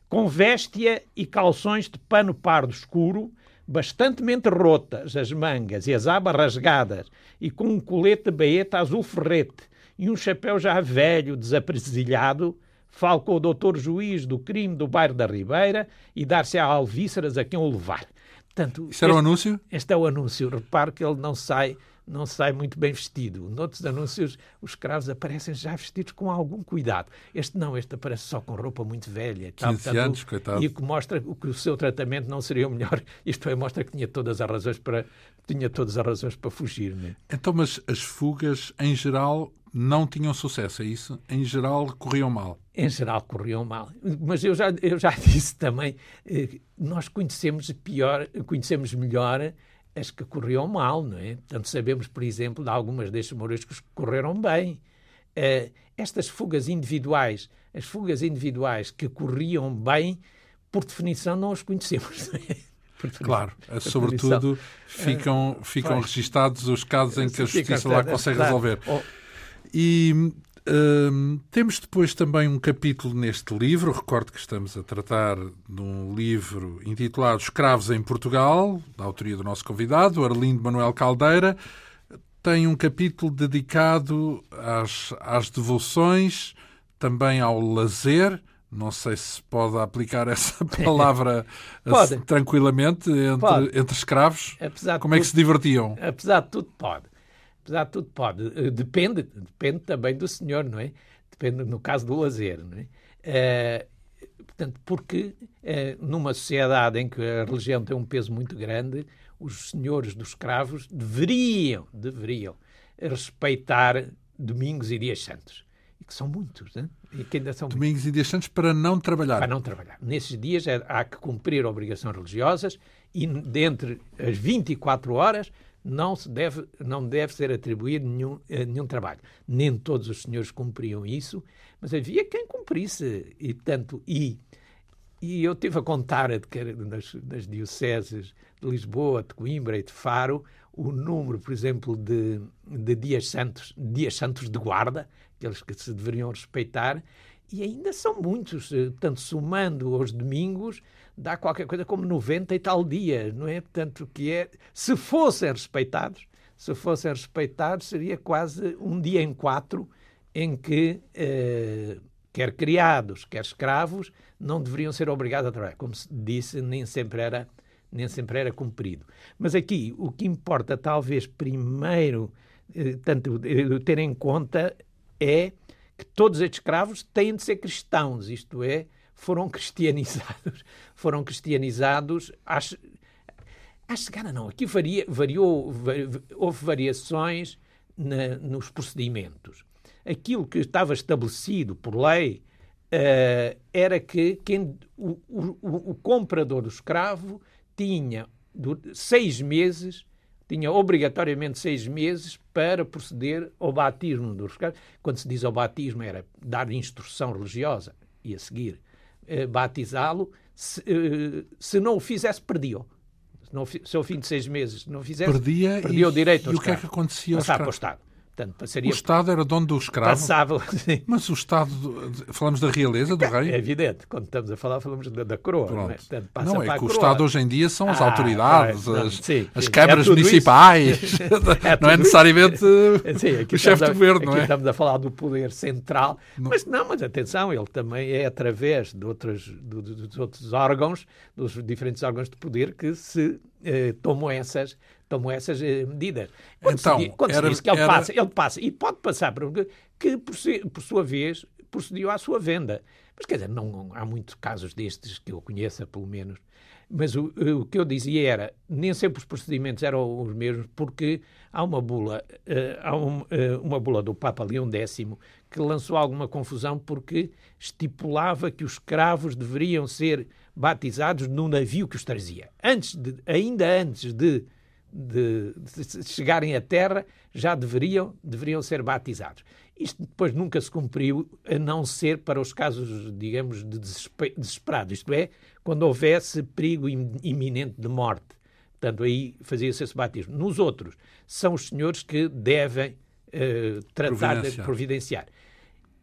com véstia e calções de pano pardo escuro, bastantemente rotas as mangas e as abas rasgadas, e com um colete de baeta azul ferrete e um chapéu já velho, desapresilhado, fale com o doutor juiz do crime do bairro da Ribeira e dar-se a alvíceras a quem o levar. Portanto, Isso era este, o anúncio? Este é o anúncio. Repare que ele não sai não sai muito bem vestido. Noutros anúncios, os escravos aparecem já vestidos com algum cuidado. Este não, este aparece só com roupa muito velha. 15 tal, anos, coitado. E que mostra que o seu tratamento não seria o melhor. Isto é, mostra que tinha todas as razões para, tinha todas as razões para fugir. Né? Então, mas as fugas, em geral, não tinham sucesso, é isso? Em geral, corriam mal. Em geral, corriam mal. Mas eu já, eu já disse também, eh, nós conhecemos pior, conhecemos melhor as que corriam mal, não é? Portanto, sabemos, por exemplo, de algumas destes moriscos que correram bem. Uh, estas fugas individuais, as fugas individuais que corriam bem, por definição não as conhecemos. Não é? Claro, sobretudo ficam, eh, ficam registados os casos em que a justiça lá consegue resolver. Oh. Temos depois também um capítulo neste livro. Recordo que estamos a tratar de um livro intitulado Escravos em Portugal, da autoria do nosso convidado, Arlindo Manuel Caldeira. Tem um capítulo dedicado às, às devoções, também ao lazer. Não sei se pode aplicar essa palavra tranquilamente entre, entre escravos. Como é que se divertiam? Apesar de tudo, pode apesar de tudo, pode. Eh, depende, depende também do senhor, não é? Depende, no caso do lazer, não é? Uh, portanto, porque uh, numa sociedade em que a religião tem um peso muito grande, os senhores dos escravos deveriam, deveriam respeitar domingos e dias santos. E que são muitos, né? e que ainda são Domingos muitos. e dias santos para não trabalhar. Para não trabalhar. Nesses dias é, há que cumprir obrigações religiosas e dentre as 24 horas não, se deve, não deve ser atribuído nenhum, eh, nenhum trabalho. Nem todos os senhores cumpriam isso, mas havia quem cumprisse. E, portanto, e, e eu tive a contar nas, nas dioceses de Lisboa, de Coimbra e de Faro o número, por exemplo, de, de dias santos, dias santos de guarda, aqueles que se deveriam respeitar, e ainda são muitos. Eh, portanto, somando aos domingos, dá qualquer coisa como 90 e tal dias, não é? Portanto, que é, se fossem respeitados, se fossem respeitados, seria quase um dia em quatro em que eh, quer criados, quer escravos, não deveriam ser obrigados a trabalhar. Como se disse, nem sempre era, nem sempre era cumprido. Mas aqui, o que importa, talvez, primeiro, eh, tanto eh, ter em conta é que todos estes escravos têm de ser cristãos, isto é, foram cristianizados, foram cristianizados às, à chegada não, aqui varia, variou, houve variações na, nos procedimentos. Aquilo que estava estabelecido por lei uh, era que quem, o, o, o, comprador do escravo tinha seis meses, tinha obrigatoriamente seis meses para proceder ao batismo do escravo. Quando se diz ao batismo era dar instrução religiosa e a seguir eh, batizá-lo, se, eh, se, não o fizesse, perdia-o. Se, se ao fim de seis meses não fizesse, perdia, perdia e, o direito E o que é que acontecia? Estado. Portanto, passaria... O Estado era dono do escravo? Passava, sim. Mas o Estado, falamos da realeza, do rei? É evidente, quando estamos a falar, falamos da, da coroa. Não é, Portanto, não, é que o Estado hoje em dia são as ah, autoridades, não, as, sim, as sim. câmaras é municipais, é não é necessariamente sim, o chefe do governo, não é? estamos a falar do poder central, não. mas não, mas atenção, ele também é através de outros, de, dos outros órgãos, dos diferentes órgãos de poder que se eh, tomam essas tomam essas eh, medidas. Quando então, se, quando era, se diz que ele, era... passa, ele passa, e pode passar por que, por, por sua vez, procediu à sua venda. Mas, quer dizer, não, não, há muitos casos destes que eu conheça, pelo menos. Mas o, o, que eu dizia era, nem sempre os procedimentos eram os mesmos, porque há uma bula, uh, há um, uh, uma bula do Papa Leão X que lançou alguma confusão porque estipulava que os escravos deveriam ser batizados no navio que os trazia. Antes de, ainda antes de de, de, chegarem à Terra já deveriam, deveriam ser batizados. Isto depois nunca se cumpriu, a não ser para os casos, digamos, de desesperado, isto é, quando houvesse perigo iminente de morte. Portanto, aí fazia-se esse batismo. Nos outros, são os senhores que devem uh, tratar de providenciar.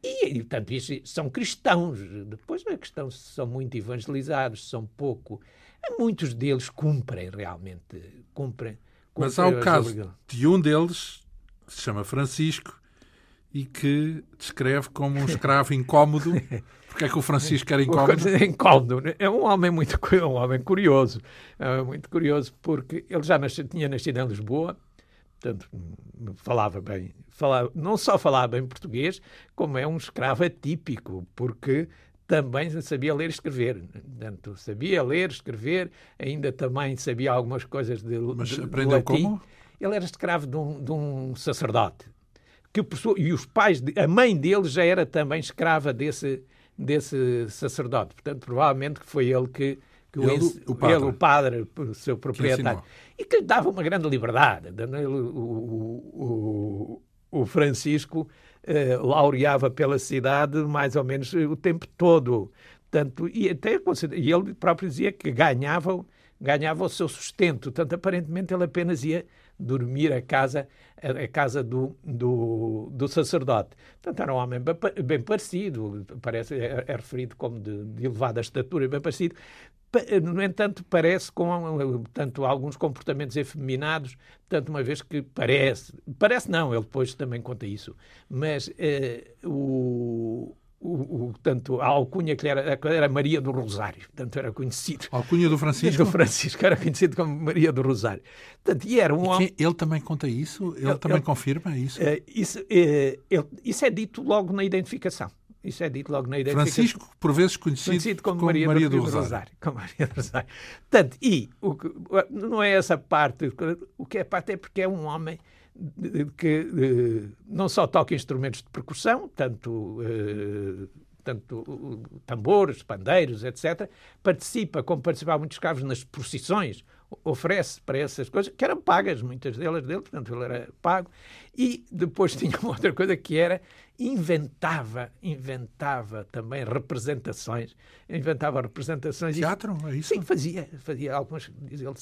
E, portanto, isso, são cristãos. Depois não é questão se são muito evangelizados, são pouco. Muitos deles cumprem realmente, cumprem. cumprem Mas há o caso de um deles, que se chama Francisco, e que descreve como um escravo incómodo. Porque é que o Francisco era incómodo? incómodo. É um homem muito um homem curioso. É muito curioso porque ele já nasceu, tinha nascido em Lisboa, portanto, falava bem, falava, não só falava bem português, como é um escravo atípico, porque também sabia ler e escrever. Portanto, sabia ler, escrever, ainda também sabia algumas coisas de, Mas de, aprendeu de latim. como? Ele era escravo de um, de um sacerdote. Que, e os pais, de, a mãe dele já era também escrava desse, desse sacerdote. Portanto, provavelmente foi ele que, que ele, o, o padre, ele, o padre, o seu proprietário. E que lhe dava uma grande liberdade. O, o, o Francisco eh, laureava pela cidade mais ou menos o tempo todo. Portanto, e até e ele próprio dizia que ganhava, ganhava o seu sustento. Portanto, aparentemente ele apenas ia dormir a casa a, casa do, do, do, sacerdote. Portanto, era um homem bem, parecido, parece, é, é, referido como de, de elevada estatura, bem parecido, no entanto, parece com tanto alguns comportamentos efeminados, tanto uma vez que parece, parece não, ele depois também conta isso, mas eh, o, o, o, tanto a alcunha que era, era Maria do Rosário, tanto era conhecido. A alcunha do Francisco? Do Francisco, era conhecido como Maria do Rosário. Portanto, e era um homem... Ele também conta isso? Ele, ele também ele, confirma isso? Uh, isso, uh, ele, isso é dito logo na identificação. Isso é dito logo na identificação. Francisco, por vezes conhecido, conhecido como, como, Maria, Maria do, do, Rosário. Rosário. Como Maria do Rosário. Portanto, e o, não é essa parte, o que é parte é porque é um homem que não só toca instrumentos de percussão, tanto, eh, tanto tambores, pandeiros, etc., participa, como participava muitos escravos nas procissões, oferece para essas coisas, que eram pagas, muitas delas dele, portanto ele era pago, e depois tinha uma outra coisa que era inventava, inventava também representações, inventava representações. Teatro, é isso? Sim, fazia, fazia algumas, diz ele,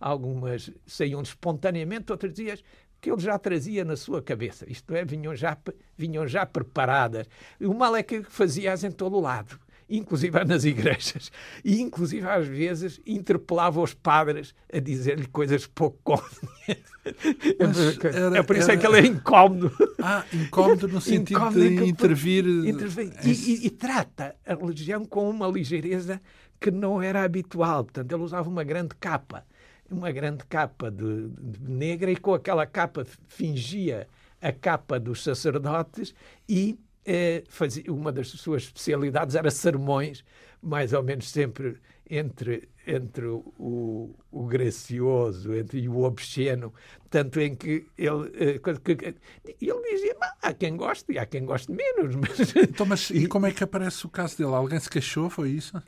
algumas saíam espontaneamente, outras dias que ele já trazia na sua cabeça, isto é, vinham já, vinham já preparadas. O mal é que fazia-as em todo o lado inclusive nas igrejas, e inclusive às vezes interpelava os padres a dizer-lhe coisas pouco convenientes. é por isso era... é que ele é incómodo. Ah, incómodo no sentido incómodo de intervir. intervir. E, e, e, trata a religião com uma ligeireza que não era habitual. Portanto, ele usava uma grande capa, uma grande capa de, de negra, e com aquela capa fingia a capa dos sacerdotes e eh, fazia, uma das suas especialidades era sermões, mais ou menos sempre entre, entre o, o gracioso entre, e o obsceno, tanto em que ele, eh, que, ele dizia, há quem goste e há quem goste menos. Mas... Então, mas e como é que aparece o caso dele? Alguém se queixou, foi isso?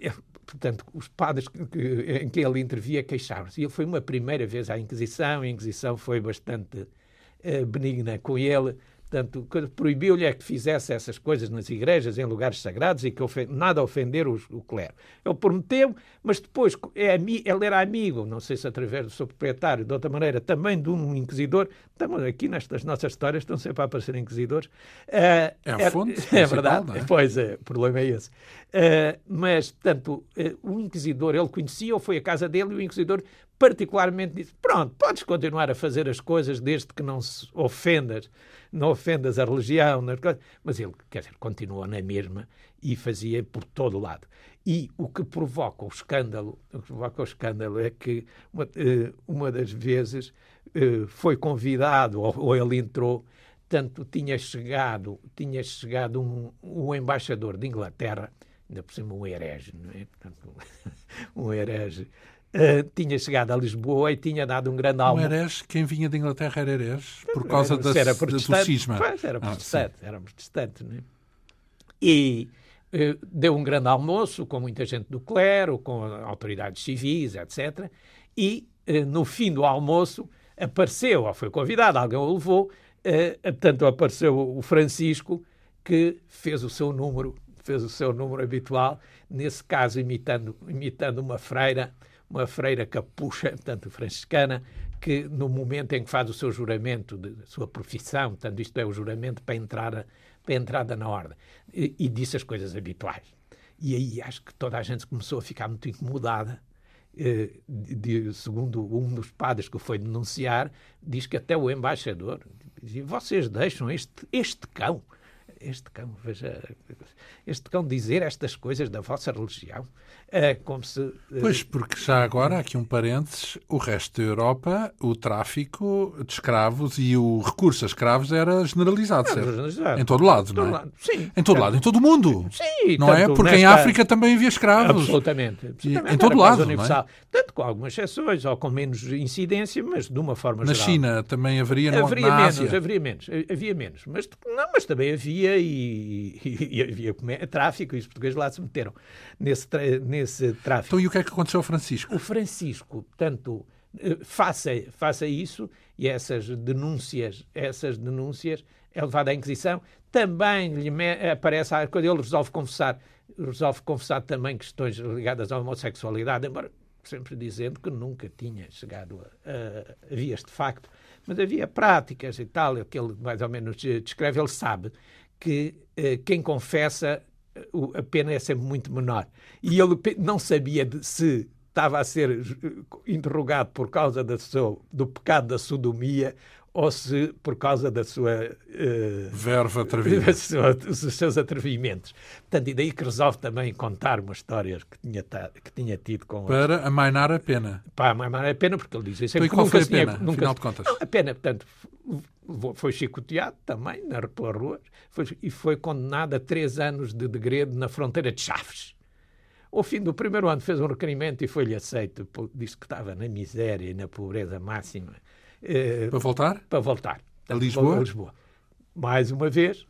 Portanto, os padres em que ele intervia queixavam-se. Ele foi uma primeira vez à Inquisição, a Inquisição foi bastante uh, benigna com ele, Portanto, proibiu-lhe é que fizesse essas coisas nas igrejas, em lugares sagrados e que nada ofender o, o clero. Ele prometeu, mas depois é, ele era amigo, não sei se através do seu proprietário, de outra maneira, também de um inquisidor. Estamos aqui nestas nossas histórias, estão sempre a aparecer inquisidores. Uh, é a fonte. É, é verdade, é? pois é, o problema é esse. Uh, mas, portanto, uh, o inquisidor, ele conhecia, ou foi à casa dele, e o inquisidor particularmente disse: Pronto, podes continuar a fazer as coisas desde que não se ofendas não ofendas a religião, mas ele, quer dizer, continuou na mesma e fazia por todo lado. E o que provoca o escândalo, o que provoca o escândalo é que uma, eh, uma das vezes eh, foi convidado, ou, ou ele entrou, tanto tinha chegado, tinha chegado um, um embaixador de Inglaterra, ainda por cima um herege, não é? Portanto, um herege Uh, tinha chegado a Lisboa e tinha dado um grande almoço. Um herege, quem vinha de Inglaterra era herege, por causa da, era do cisma. Pois, era protestante, ah, era protestante. Né? E uh, deu um grande almoço com muita gente do clero, com autoridades civis, etc. E uh, no fim do almoço apareceu, ou foi convidado, alguém o levou, portanto apareceu o Francisco, que fez o seu número, fez o seu número habitual, nesse caso imitando, imitando uma freira, uma freira capucha, portanto franciscana, que no momento em que faz o seu juramento de sua profissão, portanto isto é o juramento para entrar para a entrada na ordem, e, e disse as coisas habituais. E aí acho que toda a gente começou a ficar muito incomodada, eh, de, segundo um dos padres que foi denunciar, diz que até o embaixador dizia, vocês deixam este, este cão, este cão, veja, este cão dizer estas coisas da vossa religião. É como se. Eh, pois, porque já agora, aqui um parênteses, o resto da Europa, o tráfico de escravos e o recurso a escravos era generalizado, certo? Generalizado. Em todo lado, não é? Lado. Sim. Em todo lado, em todo o mundo. Sim. Não é? Porque nesta... em África também havia escravos. Absolutamente. absolutamente. em todo lado, universal. não é? Tanto com algumas exceções, ou com menos incidência, mas de uma forma na geral. Na China também haveria, não, haveria na menos, Ásia. Haveria menos, havia menos. Mas, não, mas também havia e, e, e havia tráfico e os portugueses lá se meteram nesse, nesse tráfico. Então, e o que é que aconteceu ao Francisco? O Francisco, portanto, eh, faça, faça isso e essas denúncias, essas denúncias é levado à Inquisição. Também lhe aparece quando ele resolve confessar, resolve confessar também questões ligadas à homossexualidade, embora sempre dizendo que nunca tinha chegado a, a, a vias de facto, mas havia práticas e tal, que ele mais ou menos descreve, ele sabe que eh, quem confessa a pena é sempre muito menor. E ele não sabia se estava a ser interrogado por causa sua, do pecado da sodomia ou se por causa da sua uh, verva atrevida, dos seus atrevimentos. Portanto, e daí que resolve também contar uma história que tinha, que tinha tido com para os... amainar a pena. Para amainar a pena, porque ele diz isso. Então, e qual foi a pena, tinha, nunca... afinal de contas? Não, a pena, portanto, foi chicoteado também na, pelas ruas foi, e foi condenado a três anos de degredo na fronteira de Chaves. Ao fim do primeiro ano fez um requerimento e foi-lhe aceito, disse que estava na miséria e na pobreza máxima. Eh, para voltar? Para voltar. A Lisboa? A Lisboa. Mais uma vez,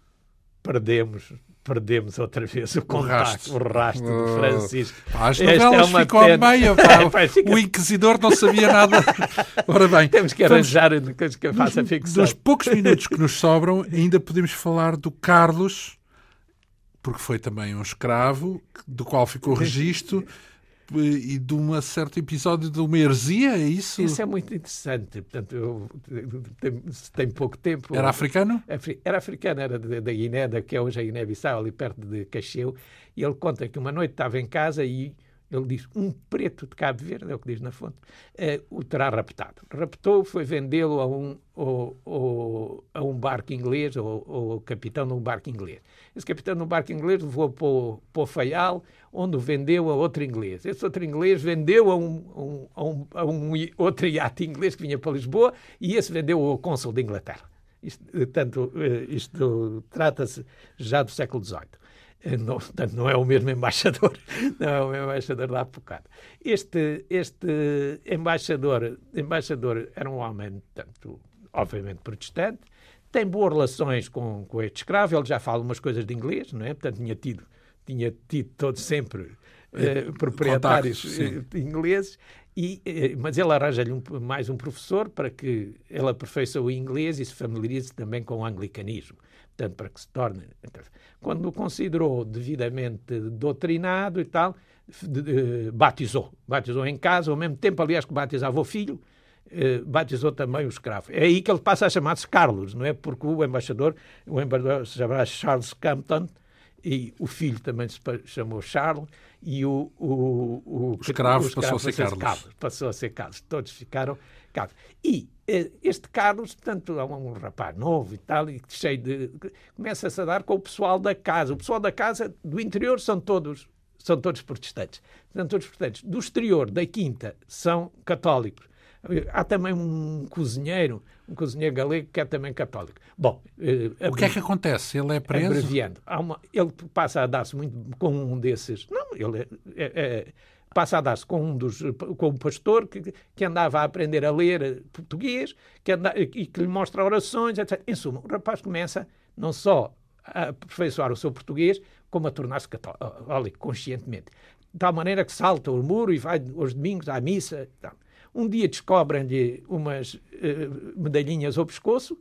perdemos perdemos outra vez o contacto, o rastro, o rastro oh. Francisco. as novelas é ficou a meio, pá. o inquisidor não sabia nada. Ora bem, temos que arranjar coisas que faça ficção. Dos poucos minutos que nos sobram, ainda podemos falar do Carlos, porque foi também um escravo, do qual ficou registro e de um certo episódio de uma heresia, é isso? Isso é muito interessante. Portanto, eu, tenho pouco tempo. Era africano? Era africano, era da Guiné, da que é hoje a Guiné-Bissau, ali perto de Cacheu. E ele conta que uma noite estava em casa e ele diz, um preto de Cabo Verde, é o que diz na fonte, uh, o terá raptado. Raptou, foi vendê-lo a um, a um barco inglês, ou, ou capitão de um barco inglês. Esse capitão de um barco inglês levou para o, para o Faial, onde o vendeu a outro inglês. Esse outro inglês vendeu a um, a um, a um outro iate inglês que vinha para Lisboa, e esse vendeu ao cônsul de Inglaterra. Isto, eh, isto trata-se já do século XVIII. Eh, não, portanto, não é o mesmo embaixador, não é o mesmo embaixador da bocado. Este, este embaixador, embaixador era um homem, tanto, obviamente protestante, tem boas relações com, com este escravo, ele já fala umas coisas de inglês, não é? Portanto, tinha tido, tinha tido todo sempre uh, proprietários uh, ingleses E, eh, mas ele arranja-lhe um, mais um professor para que ele aperfeiçoe o inglês e se familiarize também com o anglicanismo. Portanto, para que se torne. Quando o considerou devidamente doutrinado e tal, batizou. Batizou em casa, ao mesmo tempo, aliás, que batizava o filho, eh, batizou também o escravo. É aí que ele passa a chamar-se Carlos, não é? Porque o embaixador, o embaixador se chamava Charles Campton, e o filho também se chamou Charles, e o, o, o, o escravo, o escravo passou a ser Carlos. Carlos. Passou a ser Carlos. Todos ficaram Carlos. E eh, este Carlos, portanto, é um rapaz novo e tal, e cheio de. começa-se a dar com o pessoal da casa. O pessoal da casa do interior são todos. São todos protestantes. São todos protestantes. Do exterior, da quinta, são católicos. Há também um cozinheiro, um cozinheiro galego que é também católico. Bom, eh, o que é que acontece? Ele é preso? Abreviando. Uma, ele passa a dar-se muito com um desses. Não, ele é, é, é, passa a dar-se com um dos com um pastor que, que andava a aprender a ler português que anda, e que lhe mostra orações, etc. Em suma, o rapaz começa não só a aperfeiçoar o seu português, como a tornar-se católico conscientemente. De tal maneira que salta o muro e vai aos domingos à missa. Um dia descobrem-lhe umas uh, medalhinhas ao pescoço,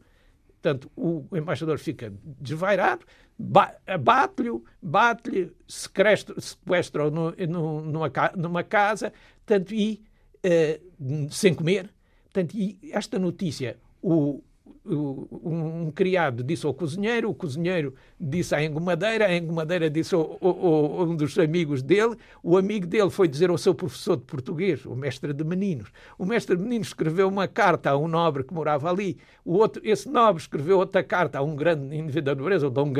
portanto, o embaixador fica desvairado, bate-lhe, bate-lhe, sequestra-o numa, numa casa, tanto e uh, sem comer. Portanto, e esta notícia, o, um criado disse ao cozinheiro, o cozinheiro disse à engomadeira, a engomadeira disse ao, ao, ao, um dos amigos dele, o amigo dele foi dizer ao seu professor de português, o mestre de meninos. O mestre de meninos escreveu uma carta a um nobre que morava ali, o outro, esse nobre escreveu outra carta a um grande indivíduo da nobreza, o Dom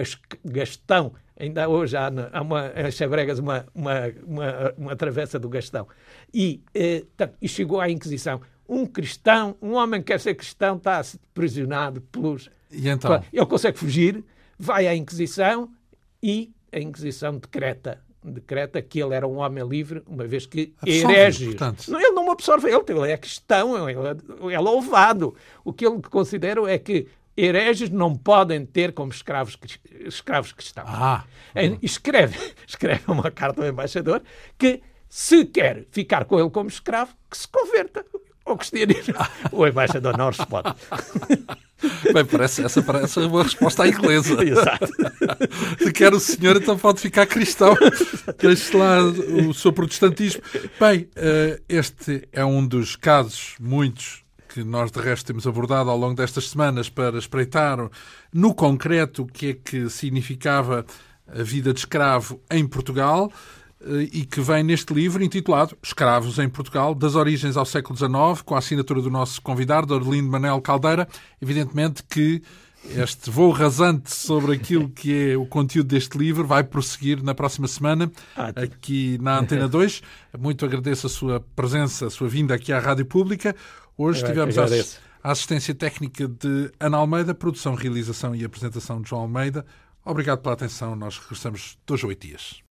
Gastão, ainda hoje há, há uma, em Chebregas uma, uma, uma, uma travessa do Gastão, e, eh, e chegou à Inquisição um cristão, um homem que quer ser cristão, está aprisionado pelos. E então? Ele consegue fugir, vai à Inquisição e a Inquisição decreta decreta que ele era um homem livre, uma vez que herege. Não, ele não absorve, ele, ele é cristão, ele é, é louvado. O que ele considera é que hereges não podem ter como escravos, escravos cristãos. Ah. Escreve, escreve uma carta ao embaixador que se quer ficar com ele como escravo, que se converta o cristianismo. O embaixador não responde. Bem, parece, essa parece uma resposta à inglesa. Exato. Se quer o senhor, então pode ficar cristão. Deixe lá o seu protestantismo. Bem, eh, este é um dos casos, muitos, que nós de resto temos abordado ao longo destas semanas para espreitar no concreto o que é que significava a vida de escravo em Portugal. Eh, e que vem neste livro intitulado Escravos em Portugal, das origens ao século XIX, com a assinatura do nosso convidado, Orlindo Manel Caldeira. Evidentemente que este voo rasante sobre aquilo que é o conteúdo deste livro vai prosseguir na próxima semana aqui na Antena 2. Muito agradeço a sua presença, a sua vinda aqui à Rádio Pública. Hoje tivemos a assistência técnica de Ana Almeida, produção, realização e apresentação de João Almeida. Obrigado pela atenção. Nós regressamos dois oito dias.